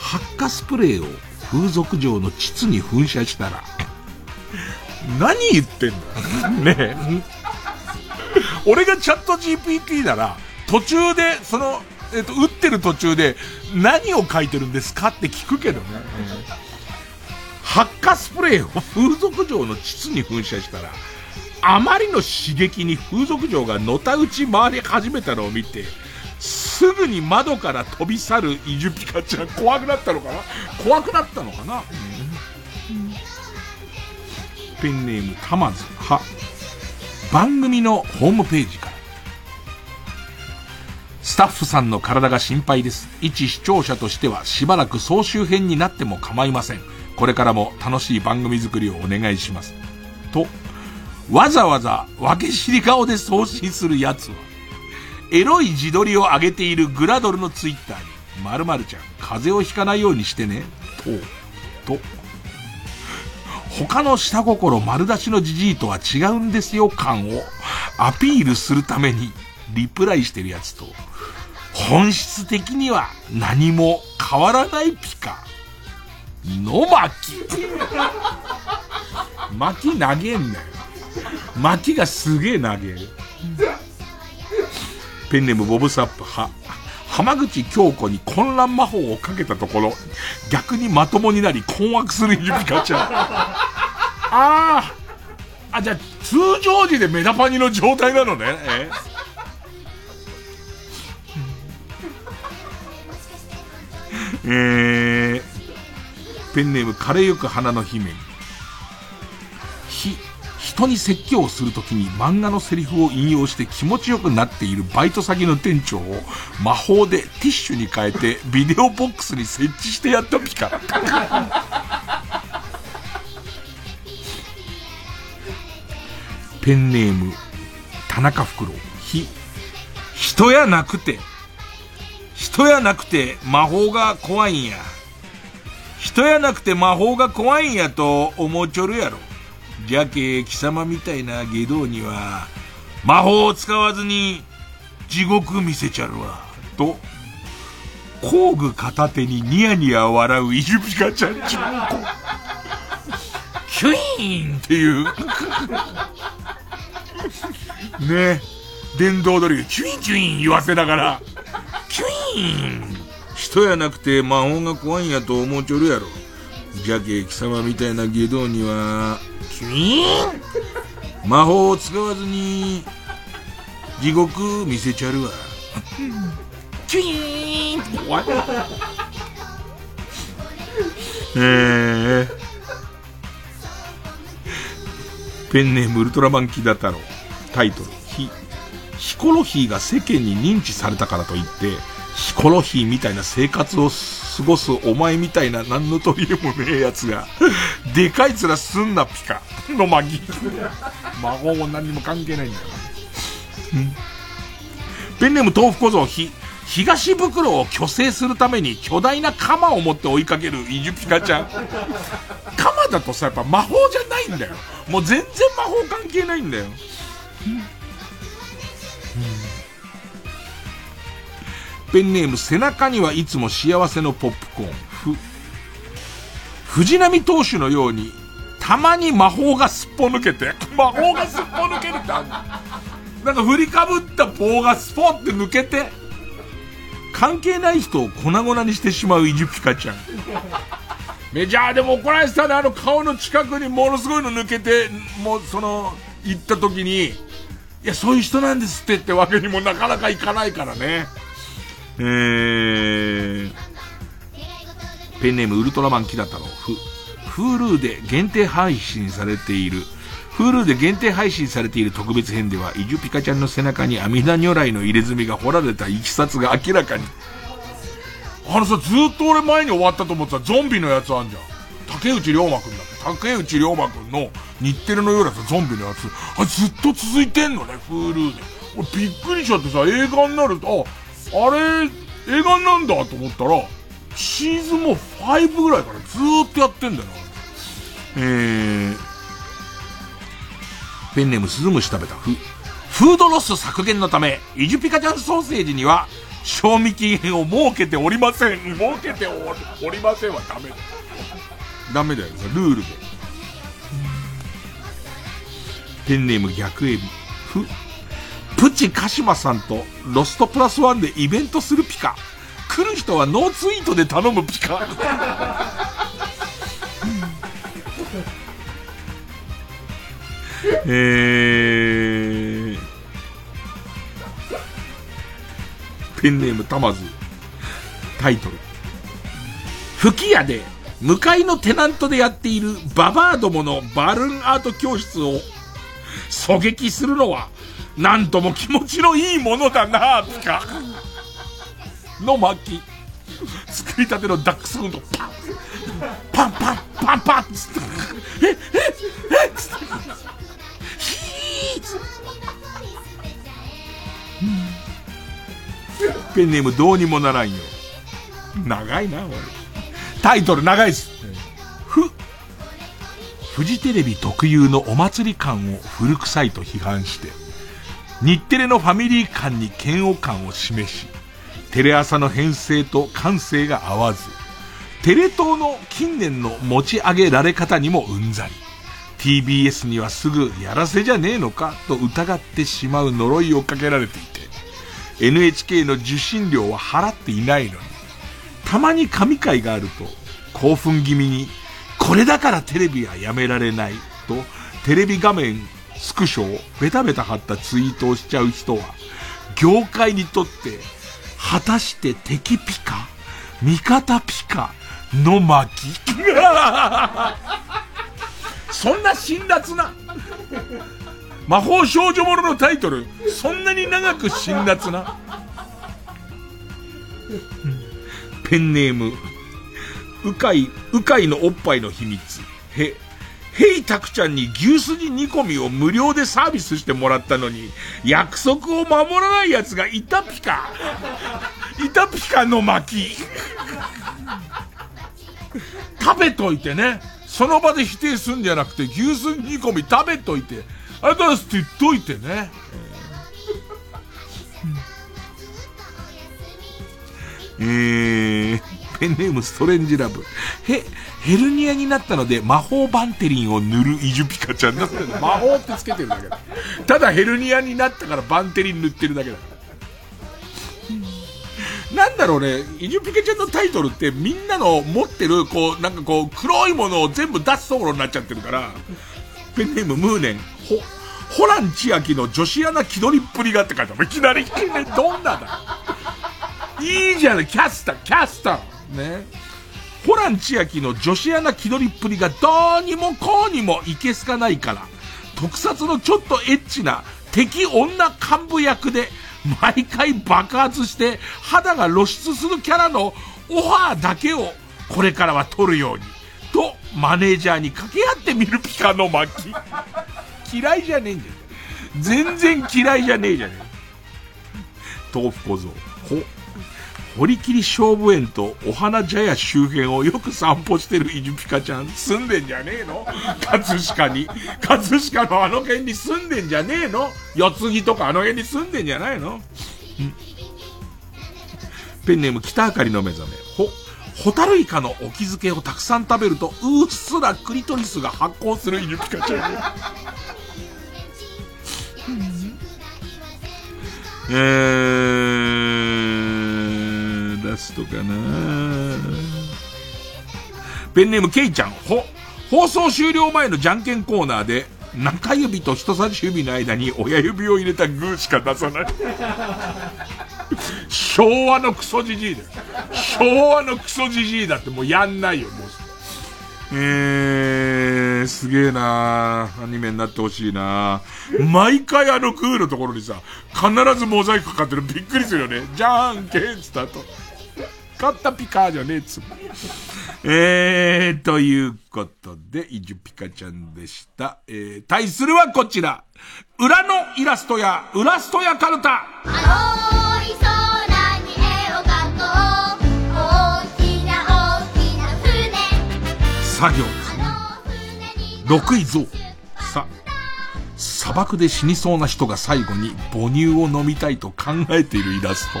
発火スプレーを風俗場の膣に噴射したら、何言ってんだねえ。俺がチャット GPT なら、途中で、その、えっと、打ってる途中で、何を書いてるんですかって聞くけどね。発火スプレーを風俗嬢の膣に噴射したら、あまりの刺激に風俗嬢がのたうち回り始めたのを見て、すぐに窓から飛び去るイジュピカちゃん、怖くなったのかな？怖くなったのかな、うん、ペンネーム、たまず、は、番組のホームページから。スタッフさんの体が心配です。一視聴者としてはしばらく総集編になっても構いません。これからも楽しい番組作りをお願いします。と、わざわざ分け知り顔で送信するやつは、エロい自撮りを上げているグラドルのツイッターに、〇〇ちゃん、風邪をひかないようにしてね、と、と、他の下心丸出しのじじいとは違うんですよ感をアピールするためにリプライしてるやつと、本質的には何も変わらないピカ。の巻。巻投げんなよ。巻きがすげえ投げ。ペンネームボブサップは、浜口京子に混乱魔法をかけたところ、逆にまともになり困惑する指かちゃん。ああ。あ、じゃあ、通常時でメダパニの状態なのね。えー、ペンネーム、枯れゆく花の姫。ひ、人に説教をするときに漫画のセリフを引用して気持ちよくなっているバイト先の店長を魔法でティッシュに変えてビデオボックスに設置してやったピカ。ペンネーム、田中フクロウ。ひ、人やなくて、人やなくて魔法が怖いんや。人やなくて魔法が怖いんやと思うちょるやろ。じゃけ貴様みたいな下道には魔法を使わずに地獄見せちゃるわ。と、工具片手にニヤニヤ笑うイルピカちゃんちんこ。キュイーンっていうね電動ドリルキュインキュイン言わせながら、キュイーン人やなくて魔法が怖いんやと思うちょるやろ。じゃけ貴様みたいな下道には、キュイーン魔法を使わずに、地獄見せちゃるわ。キュイーンって怖い。えー、ペンネームウルトラマンキダ太郎。タイトル、ヒ、ヒコロヒーが世間に認知されたからといって、ヒコロヒーみたいな生活を過ごすお前みたいな何の取り柄もねえやつが、でかい面すんなピカのマギ。魔法も何にも関係ないんだよ。ペンネーム豆腐小僧ひ、東袋を虚勢するために巨大な鎌を持って追いかけるイジュピカちゃん。鎌だとさ、やっぱ魔法じゃないんだよ。もう全然魔法関係ないんだよ。ペンネーム背中にはいつも幸せのポップコーン。ふ、藤波投手のように、たまに魔法がすっぽ抜けて、魔法がすっぽ抜けるってあるなんか振りかぶった棒がスポって抜けて、関係ない人を粉々にしてしまうイジュピカちゃん。メジャーでも怒られてたね、あの顔の近くにものすごいの抜けて、もうその、行った時に、いや、そういう人なんですってってわけにもなかなかいかないからね。えー、ペンネームウルトラマンキダ太郎、フ、Hulu で限定配信されている、Hulu で限定配信されている特別編では、イジュピカちゃんの背中に阿弥陀如来の入れ墨が彫られたいきさつが明らかに。あのさ、ずっと俺前に終わったと思ってたゾンビのやつあんじゃん。竹内涼真くんだっけ竹内涼真くんの日テレのようなさ、ゾンビのやつ。あ、ずっと続いてんのね、Hulu で。俺びっくりしちゃってさ、映画になると、あ、あれ、映画なんだと思ったら、シーズンも5ぐらいからずーっとやってんだよな。えー、ペンネームスズムシ食べたフ、フードロス削減のため、イジュピカちゃんソーセージには、賞味期限を設けておりません。設けておりませんはダメだ。ダメだよ、ルールで。ペンネーム逆エビ。ふ、プチカシマさんとロストプラスワンでイベントするピカ。来る人はノーツイートで頼むピカ。えー、ペンネームたまず。タイトル。吹き矢で向かいのテナントでやっているババアどものバルーンアート教室を狙撃するのはなんとも気持ちのいいものだなピカ。の巻。作りたてのダックスフンドパンパンパンパンパンつって、え、え、えつって、ヒーつって。ペンネームどうにもならんよ。長いな、俺。タイトル長いっす。ふ、フジテレビ特有のお祭り感を古臭いと批判して、日テレのファミリー感に嫌悪感を示し、テレ朝の編成と感性が合わず、テレ東の近年の持ち上げられ方にもうんざり。TBS にはすぐやらせじゃねえのかと疑ってしまう呪いをかけられていて、NHK の受信料は払っていないのに、たまに神回があると、興奮気味に、これだからテレビはやめられない、と、テレビ画面、スクショをベタベタ貼ったツイートをしちゃう人は、業界にとって、果たして敵ピカ味方ピカの巻？そんな辛辣な魔法少女もののタイトル、そんなに長く辛辣なペンネーム、うかい、うかいのおっぱいの秘密。へ、ヘイタクちゃんに牛すじ煮込みを無料でサービスしてもらったのに、約束を守らない奴がいたピカ。いたピカの巻。食べといてね。その場で否定すんじゃなくて、牛すじ煮込み食べといて、ありがとうございますって言っといてね。えー、ペンネームストレンジラブ。へ、ヘルニアになったので魔法バンテリンを塗るイジュピカちゃんだって魔法ってつけてるだけだ。ただヘルニアになったからバンテリン塗ってるだけだ。なんだろうね、イジュピカちゃんのタイトルってみんなの持ってる、こう、なんかこう、黒いものを全部出すところになっちゃってるから、ペンネームムーネン、ほ、ホラン千秋の女子アナ気取りっぷりがって書いてある。いきなり、どんなだいいじゃない、キャスター、キャスター。ね。ホラン千秋の女子アナ気取りっぷりがどうにもこうにもいけすかないから、特撮のちょっとエッチな敵女幹部役で、毎回爆発して肌が露出するキャラのオファーだけをこれからは撮るように。と、マネージャーに掛け合ってみるピカの巻。嫌いじゃねえんじゃん。全然嫌いじゃねえじゃねえ。豆腐小僧。ほ、堀切勝負園とお花茶屋周辺をよく散歩してるイジュピカちゃん、住んでんじゃねえの？葛飾に。葛飾のあの辺に住んでんじゃねえの？四つ木とかあの辺に住んでんじゃないの？ペンネーム北あかりの目覚め。ほ、ホタルイカのお気づけをたくさん食べると、うっすらクリトリスが発光するイジュピカちゃん。えー、ラストかなペンネームケイちゃん、ほ、放送終了前のじゃんけんコーナーで、中指と人差し指の間に親指を入れたグーしか出さない。昭和のクソじじいだよ。昭和のクソじじいだってもうやんないよ、もう。えー、すげえなアニメになってほしいな毎回あのクールのところにさ、必ずモザイクかかってるびっくりするよね。じゃんけんスタート。勝ったピカーじゃねえっつえー、ということで、イジュピカちゃんでした。えー、対するはこちら。裏のイラストや、ウラストやカルタ。青い空に絵を描こう。大きな大きな船。作業ですね。六位像。さ、砂漠で死にそうな人が最後に母乳を飲みたいと考えているイラスト。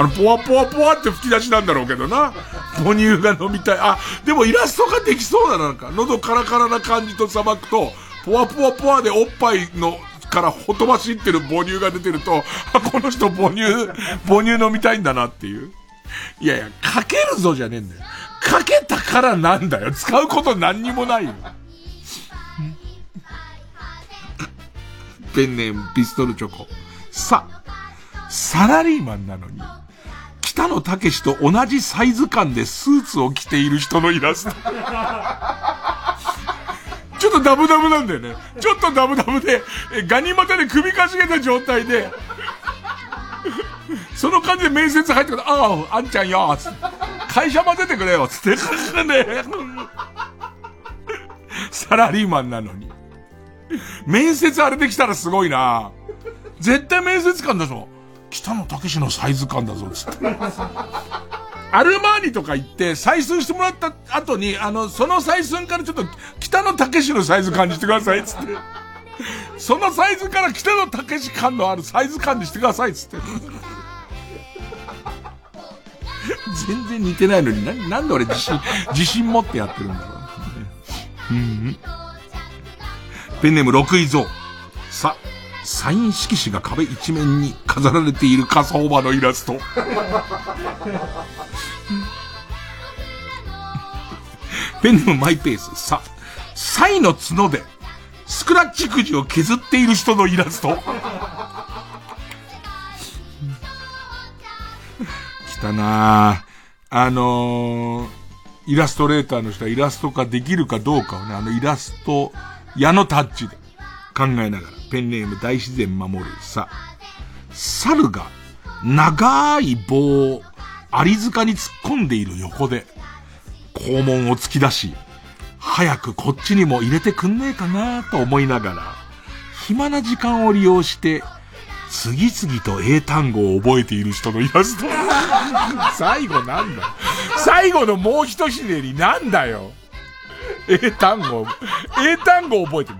あの、ポワポワポワって吹き出しなんだろうけどな。母乳が飲みたい。あ、でもイラストができそうだな、なんか。喉カラカラな感じと砂漠と、ポワポワポワでおっぱいの、からほとばしってる母乳が出てると、あ、この人母乳、母乳飲みたいんだなっていう。いやいや、かけるぞじゃねえんだよ。かけたからなんだよ。使うこと何にもないよ。ペンネームピストルチョコ。さ、サラリーマンなのに、北野武と同じサイズ感でスーツを着ている人のイラスト。ちょっとダブダブなんだよね。ちょっとダブダブで、ガニ股で首かしげた状態で、その感じで面接入ってくるああ、あんちゃんよ、つって。会社混ぜてくれよ、つって。ね、サラリーマンなのに。面接あれできたらすごいな絶対面接官だぞ。北野武のサイズ感だぞ、つって。アルマーニとか行って、採寸してもらった後に、あの、その採寸からちょっと、北野武のサイズ感にしてください、つって。そのサイズから北野武感のあるサイズ感にしてください、つって。全然似てないのに、な、なんで俺自信、自信持ってやってるんだろう。うん。ペンネーム六位像。さ、サイン色紙が壁一面に飾られている火葬場のイラスト。ペンネームマイペース。さ、サイの角で、スクラッチくじを削っている人のイラスト。来たなあのー、イラストレーターの人はイラスト化できるかどうかをね、あのイラスト、矢のタッチで考えながら、ペンネーム大自然守るさ、猿が長い棒をアリ塚に突っ込んでいる横で、肛門を突き出し、早くこっちにも入れてくんねえかなと思いながら、暇な時間を利用して、次々と英単語を覚えている人のイラスト。最後なんだ。最後のもう一ひねりなんだよ。英単語、英単語覚えてる。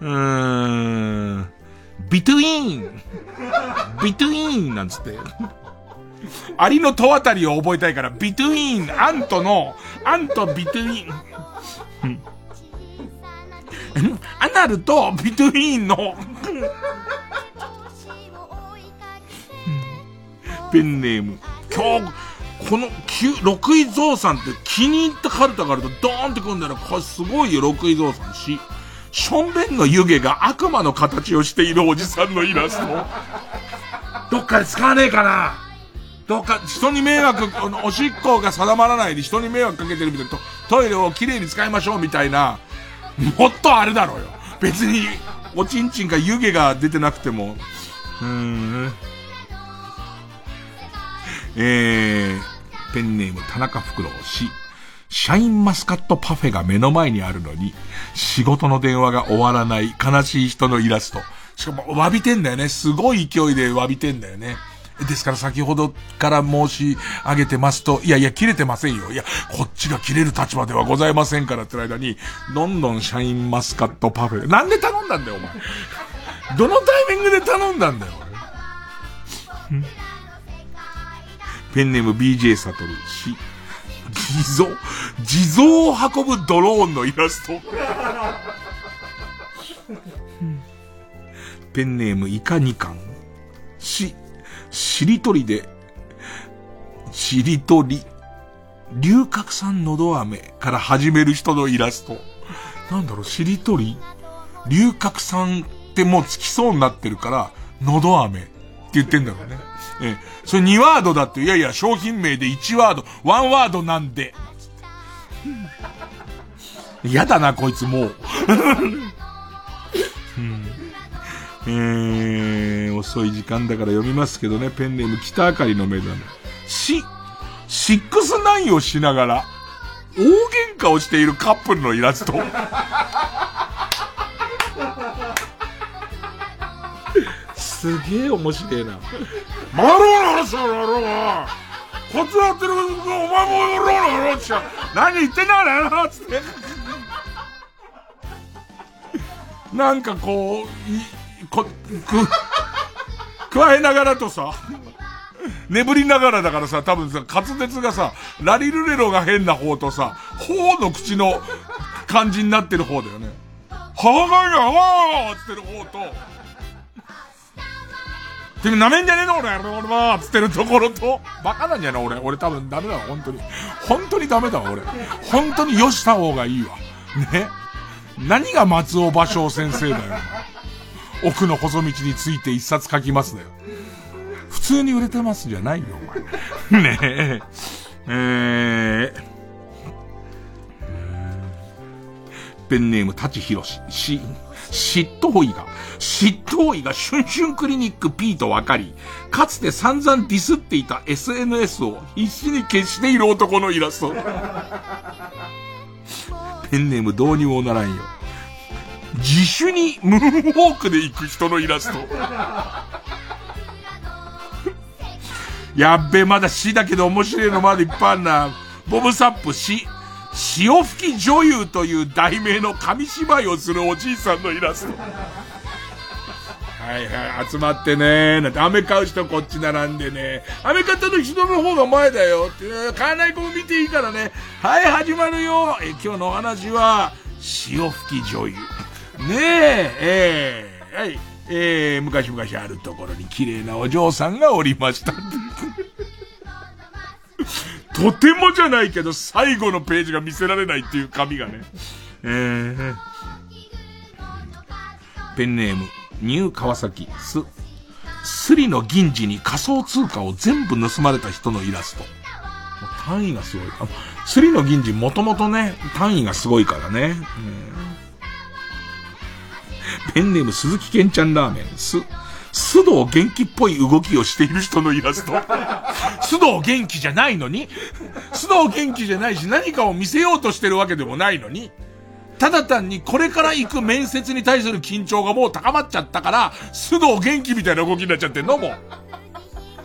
うーん。ビトゥイーン。ビトゥイーンなんつって。アリの戸あたりを覚えたいから、ビトゥイーン、アントの、アントビトゥイーン。アナルとビトゥイーンのペンネーム。今日、この、六位蔵さんって気に入ったカルタがあるとドーンってくんだよ。これすごいよ、六位蔵さん。し、しょんべんの湯気が悪魔の形をしているおじさんのイラスト。どっかで使わねえかなどっか、人に迷惑、おしっこが定まらないで人に迷惑かけてるみたいな、トイレをきれいに使いましょうみたいな、もっとあれだろうよ。別に、おちんちんか湯気が出てなくても、うーん。えー、ペンネーム田中袋氏。シャインマスカットパフェが目の前にあるのに、仕事の電話が終わらない悲しい人のイラスト。しかも、詫びてんだよね。すごい勢いで詫びてんだよね。ですから先ほどから申し上げてますと、いやいや、切れてませんよ。いや、こっちが切れる立場ではございませんからって間に、どんどんシャインマスカットパフェ。なんで頼んだんだよ、お前。どのタイミングで頼んだんだよ、ペンネーム BJ サトル氏。地蔵、地蔵を運ぶドローンのイラスト。ペンネームイカニカン。し、しりとりで、しりとり、龍角散のど飴から始める人のイラスト。なんだろう、しりとり？龍角散ってもうつきそうになってるから、のど飴言ってんだろうね。ええ、それ2ワードだって、いやいや、商品名で1ワード、1ワードなんで。嫌だな、こいつもう。うんえー、遅い時間だから読みますけどね、ペンネーム北あかりの目覚め。し、シックスナインをしながら、大喧嘩をしているカップルのイラスト。すげえ面白いな。マローの話だろうこっちやってるお前もやろうの話何言ってんだよなつって。なんかこう、こ、く、加えながらとさ、眠りながらだからさ、多分さ、滑舌がさ、ラリルレロが変な方とさ、方の口の感じになってる方だよね。はがやわーつってる方と、てめえ舐めんじゃねえの俺、俺はつってるところと、バカなんじゃない俺。俺多分ダメだわ、本当に。本当にダメだわ、俺。本当によした方がいいわ。ね。何が松尾芭蕉先生だよ。奥の細道について一冊書きますだよ。普通に売れてますじゃないよ、お前。ねえ。えー、ペンネーム、舘ひろし。し、嫉妬医が、嫉妬医がシュンシュンクリニック P と分かり、かつて散々ディスっていた SNS を必死に消している男のイラスト。ペンネームどうにもならんよ。自主にムーンウォークで行く人のイラスト。やっべ、まだ死だけど面白いのまだいっぱいあるな。ボブサップ死。潮吹き女優という題名の紙芝居をするおじいさんのイラスト。はいはい、集まってね。なんて、飴買う人こっち並んでね、飴買ったの人の方が前だよって、買わない子も見ていいからね、はい、始まるよ。え、今日のお話は、潮吹き女優。ねえ、えー、はい、えー、昔々あるところに綺麗なお嬢さんがおりました。とてもじゃないけど、最後のページが見せられないっていう紙がね。えー、ペンネーム、ニュー川崎、す、スリの銀次に仮想通貨を全部盗まれた人のイラスト。単位がすごい。あスリの銀次もともとね、単位がすごいからね。ペンネーム鈴木健ちゃんラーメン、す、須藤元気っぽい動きをしている人のイラスト。須藤元気じゃないのに須藤元気じゃないし何かを見せようとしてるわけでもないのにただ単にこれから行く面接に対する緊張がもう高まっちゃったから、須藤元気みたいな動きになっちゃってんのもう。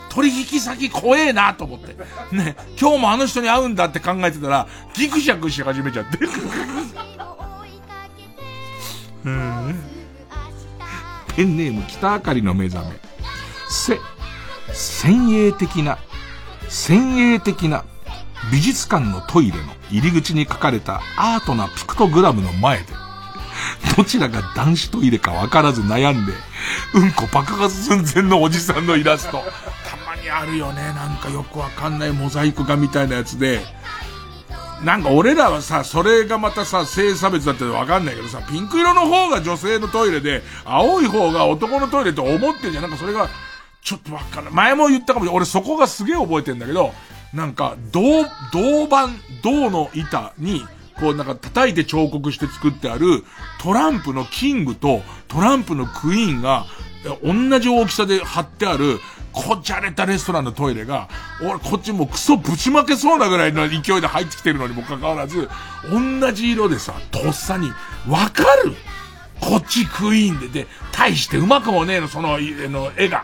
取引先怖えなと思って。ね、今日もあの人に会うんだって考えてたら、ギクシャクし始めちゃって。うん。ペンネーム北あかりの目覚め。せ、先鋭的な、先鋭的な美術館のトイレの入り口に書かれたアートなピクトグラムの前で、どちらが男子トイレかわからず悩んで、うんこ爆発寸前のおじさんのイラスト。たまにあるよね。なんかよくわかんないモザイク画みたいなやつで、なんか俺らはさ、それがまたさ、性差別だってわかんないけどさ、ピンク色の方が女性のトイレで、青い方が男のトイレと思ってんじゃん。なんかそれが、ちょっとわかんない。前も言ったかもしれない。俺そこがすげえ覚えてんだけど、なんか、銅、銅板、銅の板に、こうなんか叩いて彫刻して作ってあるトランプのキングとトランプのクイーンが同じ大きさで貼ってあるこじゃれたレストランのトイレが、俺こっちもうクソぶちまけそうなぐらいの勢いで入ってきてるのにもかかわらず、同じ色でさ、とっさに、わかるこっちクイーンで、で、大してうまくもねえの、その、の、絵が。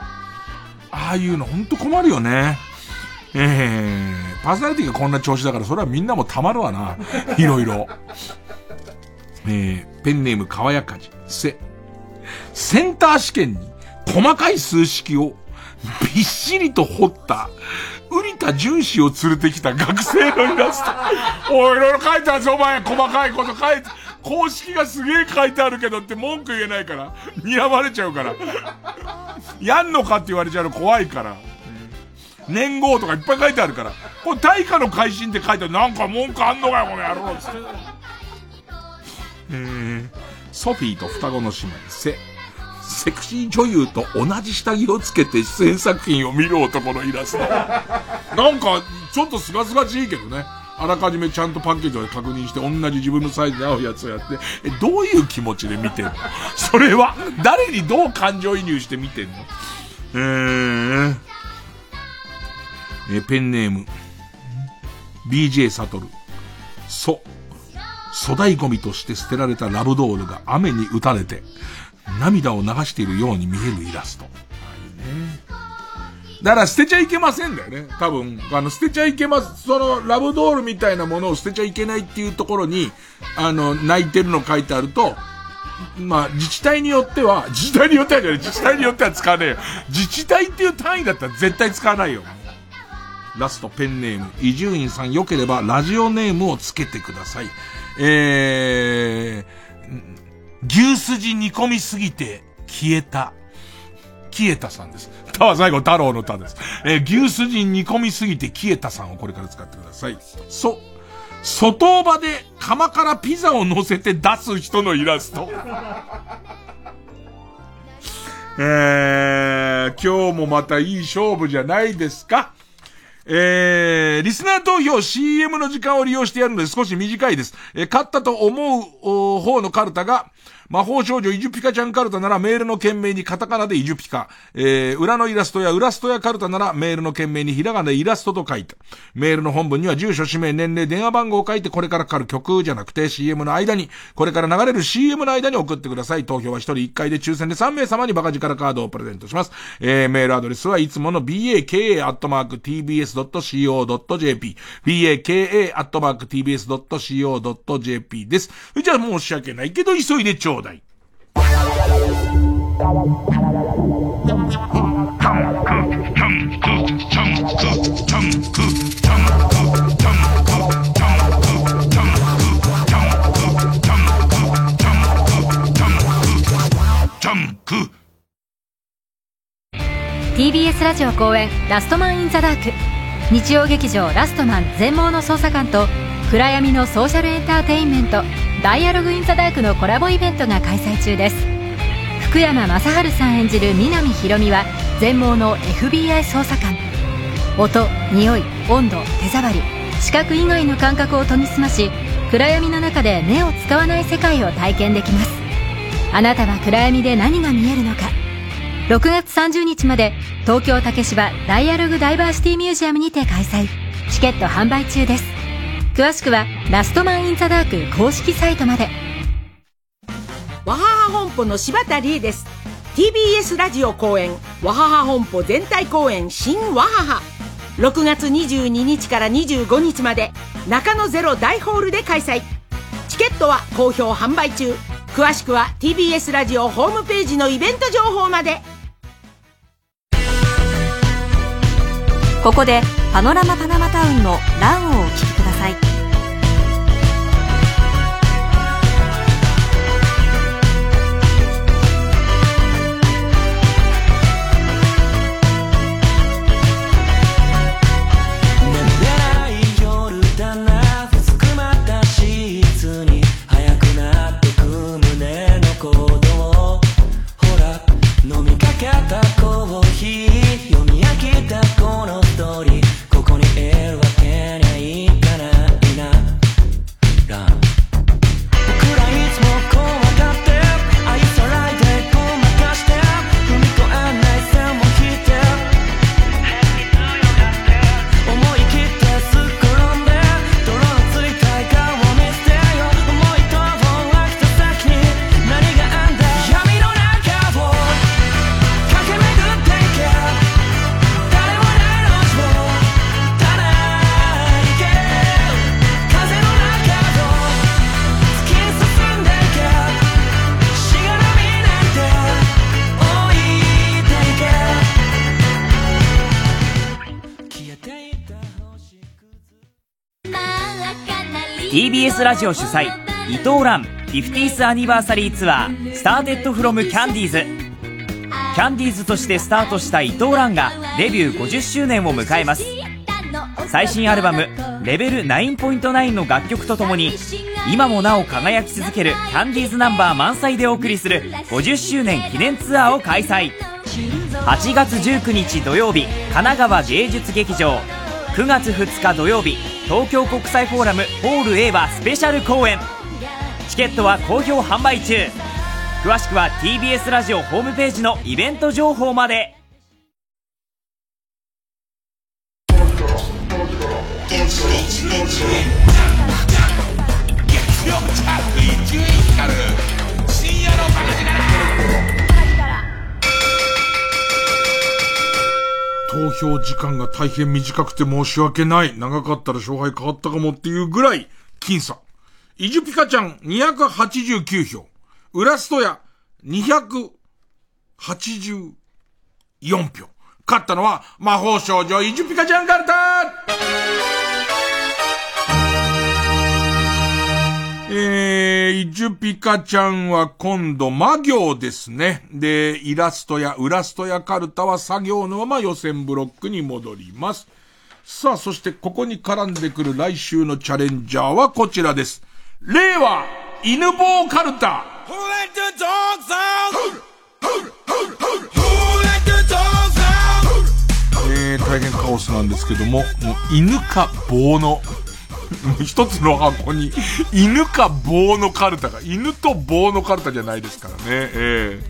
ああいうのほんと困るよね。えー、パーソナリティがこんな調子だから、それはみんなもたまるわな。いろいろ。えー、ペンネームかわやかじ、せ。センター試験に細かい数式をびっしりと彫った、瓜田純子を連れてきた学生のイラスト。おい、いろいろ書いてあるぞ、お前。細かいこと書いて、公式がすげえ書いてあるけどって文句言えないから。睨まれちゃうから。やんのかって言われちゃうの怖いから。年号とかいっぱい書いてあるから。これ大化の改新って書いてある。なんか文句あんのかよ、この野郎。つって。えー、ソフィーと双子の姉妹、せ。セクシー女優と同じ下着をつけて出演作品を見る男のイラスト。なんか、ちょっとすがすがしいけどね。あらかじめちゃんとパッケージを確認して同じ自分のサイズで合うやつをやって、え、どういう気持ちで見てんの？それは、誰にどう感情移入して見てんの？えー、え、ペンネーム、BJ サトル。そ、粗大ゴミとして捨てられたラブドールが雨に打たれて、涙を流しているように見えるイラスト。はいね。だから捨てちゃいけませんだよね。多分、あの、捨てちゃいけます。その、ラブドールみたいなものを捨てちゃいけないっていうところに、あの、泣いてるの書いてあると、まあ、自治体によっては、自治体によってはじゃない、自治体によっては使わねえよ。自治体っていう単位だったら絶対使わないよ。ラストペンネーム、伊集院さん良ければラジオネームをつけてください。えー、牛すじ煮込みすぎて消えた。消えたさんです。たは最後太郎のたです。えー、牛すじ煮込みすぎて消えたさんをこれから使ってください。そ、外場で釜からピザを乗せて出す人のイラスト。えー、今日もまたいい勝負じゃないですか。えー、リスナー投票 CM の時間を利用してやるので少し短いです。えー、勝ったと思う方のカルタが、魔法少女イジュピカちゃんカルタならメールの件名にカタカナでイジュピカ。えー、裏のイラストや裏ストやカルタならメールの件名にひらがなイラストと書いて。メールの本文には住所、氏名、年齢、電話番号を書いてこれからかかる曲じゃなくて CM の間に、これから流れる CM の間に送ってください。投票は1人1回で抽選で3名様にバカ力カードをプレゼントします。えー、メールアドレスはいつもの baka.tbs.co.jp baka.tbs.co.jp です。じゃあ申し訳ないけど急いでちょうだい。TBS ラジオ公演「ラストマン・イン・ザ・ダーク」日曜劇場「ラストマン全盲の捜査官」と暗闇のソーシャルエンターテインメントダイアログ・イン・ザ・ダークのコラボイベントが開催中です。福山雅治さん演じる南ひろみは全盲の FBI 捜査官。音匂い温度手触り視覚以外の感覚を研ぎ澄まし暗闇の中で目を使わない世界を体験できます。あなたは暗闇で何が見えるのか。6月30日まで東京竹芝ダイアログダイバーシティミュージアムにて開催。チケット販売中です。詳しくはラストマンインザダーク公式サイトまで。わはは本舗の柴田理恵です。TBS ラジオ公演わはは本舗全体公演新わはは。6月22日から25日まで中野ゼロ大ホールで開催。チケットは好評販売中。詳しくは TBS ラジオホームページのイベント情報まで。ここでパノラマパナマタウンの「ラン」をお聴きください TBS ラジオ主催伊藤蘭 50th アニバーサリーツアースターテッドフロムキャンディーズ。キャンディーズとしてスタートした伊藤蘭がデビュー50周年を迎えます。最新アルバム「レベル9.9」の楽曲とともに今もなお輝き続けるキャンディーズナンバー満載でお送りする50周年記念ツアーを開催。8月19日土曜日神奈川芸術劇場。9月2日土曜日東京国際フォーラムホール A はスペシャル公演。チケットは好評販売中。詳しくは TBS ラジオホームページのイベント情報まで。投票時間が大変短くて申し訳ない。長かったら勝敗変わったかもっていうぐらい、僅差。イジュピカちゃん289票。ウラストヤ284票。勝ったのは魔法少女イジュピカちゃんカルタピカちゃんは今度魔行ですね。で、イラストや、ウラストやカルタは作業のまま予選ブロックに戻ります。さあ、そしてここに絡んでくる来週のチャレンジャーはこちらです。令和、犬棒カルタ。えー、大変カオスなんですけども、もう犬か棒の 一つの箱に、犬か棒のカルタが、犬と棒のカルタじゃないですからね。えー、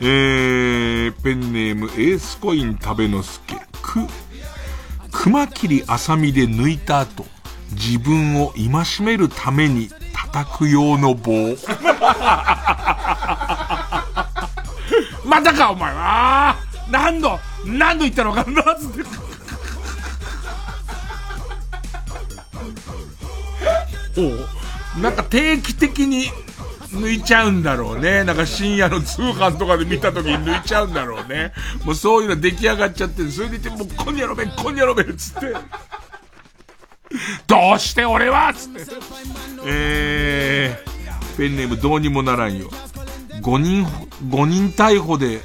えー、ペンネーム、エースコイン食べのすけ、く、熊切あさみで抜いた後、自分を戒めるために叩く用の棒。またか、お前は何度、何度言ったのかなつって。なんか定期的に抜いちゃうんだろうね。なんか深夜の通販とかで見た時に抜いちゃうんだろうね。もうそういうの出来上がっちゃって、それでいて、もうこんにゃろべ、こんにゃろべ、つって。どうして俺はつって。えー、ペンネームどうにもならんよ。5人、5人逮捕で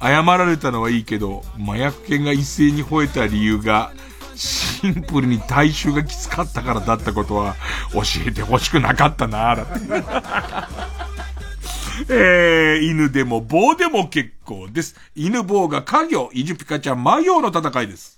謝られたのはいいけど、麻薬犬が一斉に吠えた理由が、シンプルに体臭がきつかったからだったことは教えてほしくなかったなだって。えー、犬でも棒でも結構です。犬棒が家業、イジュピカちゃん魔行の戦いです。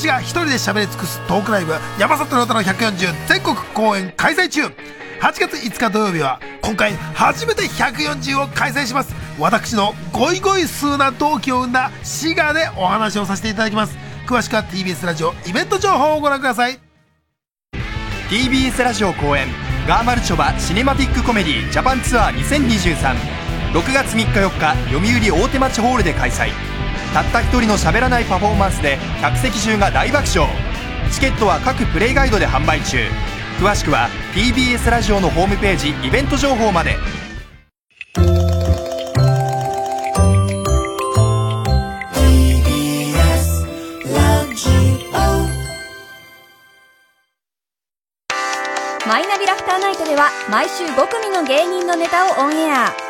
私が一人で喋り尽くすトークライブ山里亮太の140全国公演開催中。8月5日土曜日は今回初めて140を開催します。私のゴイゴイ数な同期を生んだ滋賀でお話をさせていただきます。詳しくは TBS ラジオイベント情報をご覧ください。TBS ラジオ公演ガーマルチョバシネマティックコメディジャパンツアー20236月3日4日読売大手町ホールで開催。たった一人の喋らないパフォーマンスで客席中が大爆笑。チケットは各プレイガイドで販売中。詳しくは TBS ラジオのホームページイベント情報まで。マイナビラフターナイトでは毎週5組の芸人のネタをオンエア。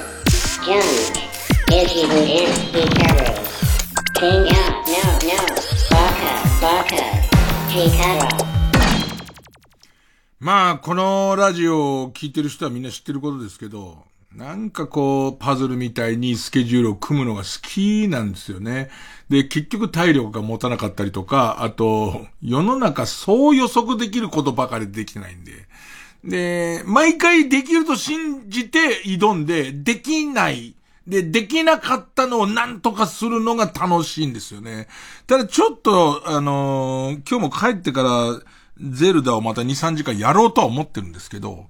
まあ、このラジオを聞いてる人はみんな知ってることですけど、なんかこう、パズルみたいにスケジュールを組むのが好きなんですよね。で、結局体力が持たなかったりとか、あと、世の中そう予測できることばかりできてないんで。で、毎回できると信じて挑んで、できないで、できなかったのを何とかするのが楽しいんですよね。ただちょっと、あのー、今日も帰ってから、ゼルダをまた2、3時間やろうとは思ってるんですけど、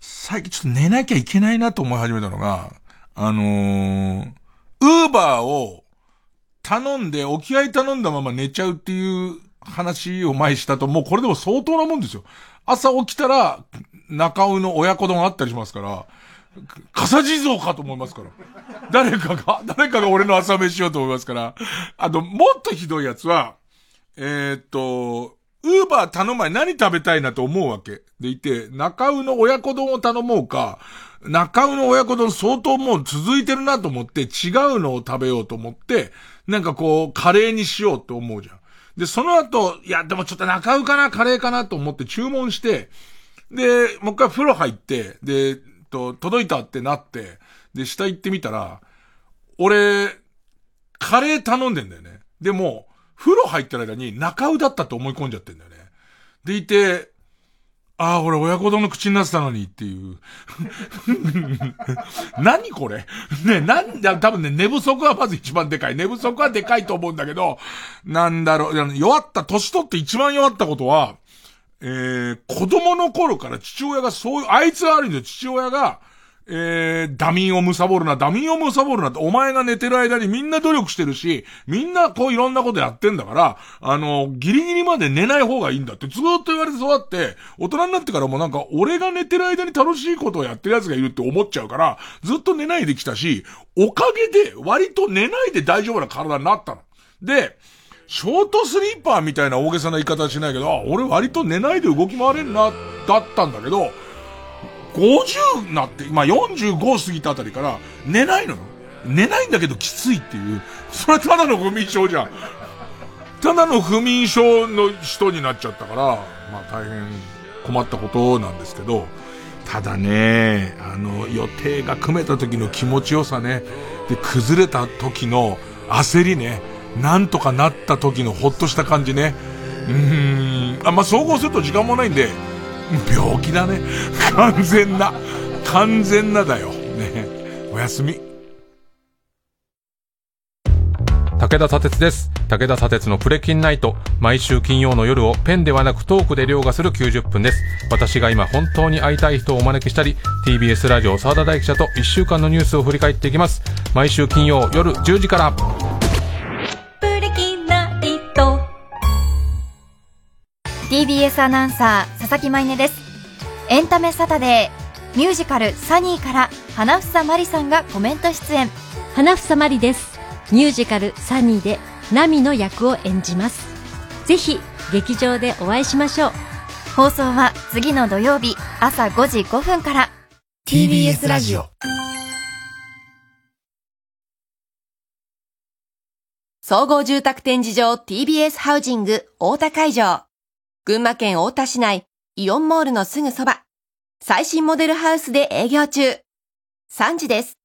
最近ちょっと寝なきゃいけないなと思い始めたのが、あのー、ウーバーを頼んで、置き合い頼んだまま寝ちゃうっていう話を前したと、もうこれでも相当なもんですよ。朝起きたら、中尾の親子丼あったりしますから、笠地蔵かと思いますから。誰かが、誰かが俺の朝飯しようと思いますから。あと、もっとひどいやつは、えー、っと、ウーバー頼む前何食べたいなと思うわけ。でいて、中尾の親子丼を頼もうか、中尾の親子丼相当もう続いてるなと思って違うのを食べようと思って、なんかこう、カレーにしようと思うじゃん。で、その後、いや、でもちょっと中うかな、カレーかなと思って注文して、で、もう一回風呂入って、で、と、届いたってなって、で、下行ってみたら、俺、カレー頼んでんだよね。でも、風呂入ってる間に中尾だったと思い込んじゃってんだよね。でいて、ああ、俺親子丼の口になってたのにっていう。何これ？ね、なんだ、多分ね、寝不足はまず一番でかい。寝不足はでかいと思うんだけど、なんだろう、弱った、年取って一番弱ったことは、えー、子供の頃から父親がそういう、あいつはあるんだよ、父親が、えー、ダミンを貪るな、ダミンを貪るなって、お前が寝てる間にみんな努力してるし、みんなこういろんなことやってんだから、あの、ギリギリまで寝ない方がいいんだってずっと言われて育って、大人になってからもなんか、俺が寝てる間に楽しいことをやってる奴がいるって思っちゃうから、ずっと寝ないできたし、おかげで割と寝ないで大丈夫な体になったの。で、ショートスリーパーみたいな大げさな言い方しないけど、あ俺割と寝ないで動き回れんな、だったんだけど、50になって、まあ、45過ぎたあたりから寝ないのよ。寝ないんだけどきついっていう。それただの不眠症じゃん。ただの不眠症の人になっちゃったから、まあ大変困ったことなんですけど、ただね、あの、予定が組めた時の気持ちよさね、で、崩れた時の焦りね、なんとかなった時のほっとした感じね。うーん。あ、まあ、総合すると時間もないんで、病気だね。完全な。完全なだよ。ね。おやすみ。武田砂鉄です。武田砂鉄のプレキンナイト。毎週金曜の夜をペンではなくトークで凌駕する90分です。私が今本当に会いたい人をお招きしたり、TBS ラジオ沢田大記者と1週間のニュースを振り返っていきます。毎週金曜夜10時から。TBS アナウンサー佐々木舞音です。エンタメサタデーミュージカルサニーから花房まりさんがコメント出演。花房まりです。ミュージカルサニーでナミの役を演じます。ぜひ劇場でお会いしましょう。放送は次の土曜日朝5時5分から。TBS ラジオ。総合住宅展示場 TBS ハウジング大田会場群馬県太田市内、イオンモールのすぐそば。最新モデルハウスで営業中。3時です。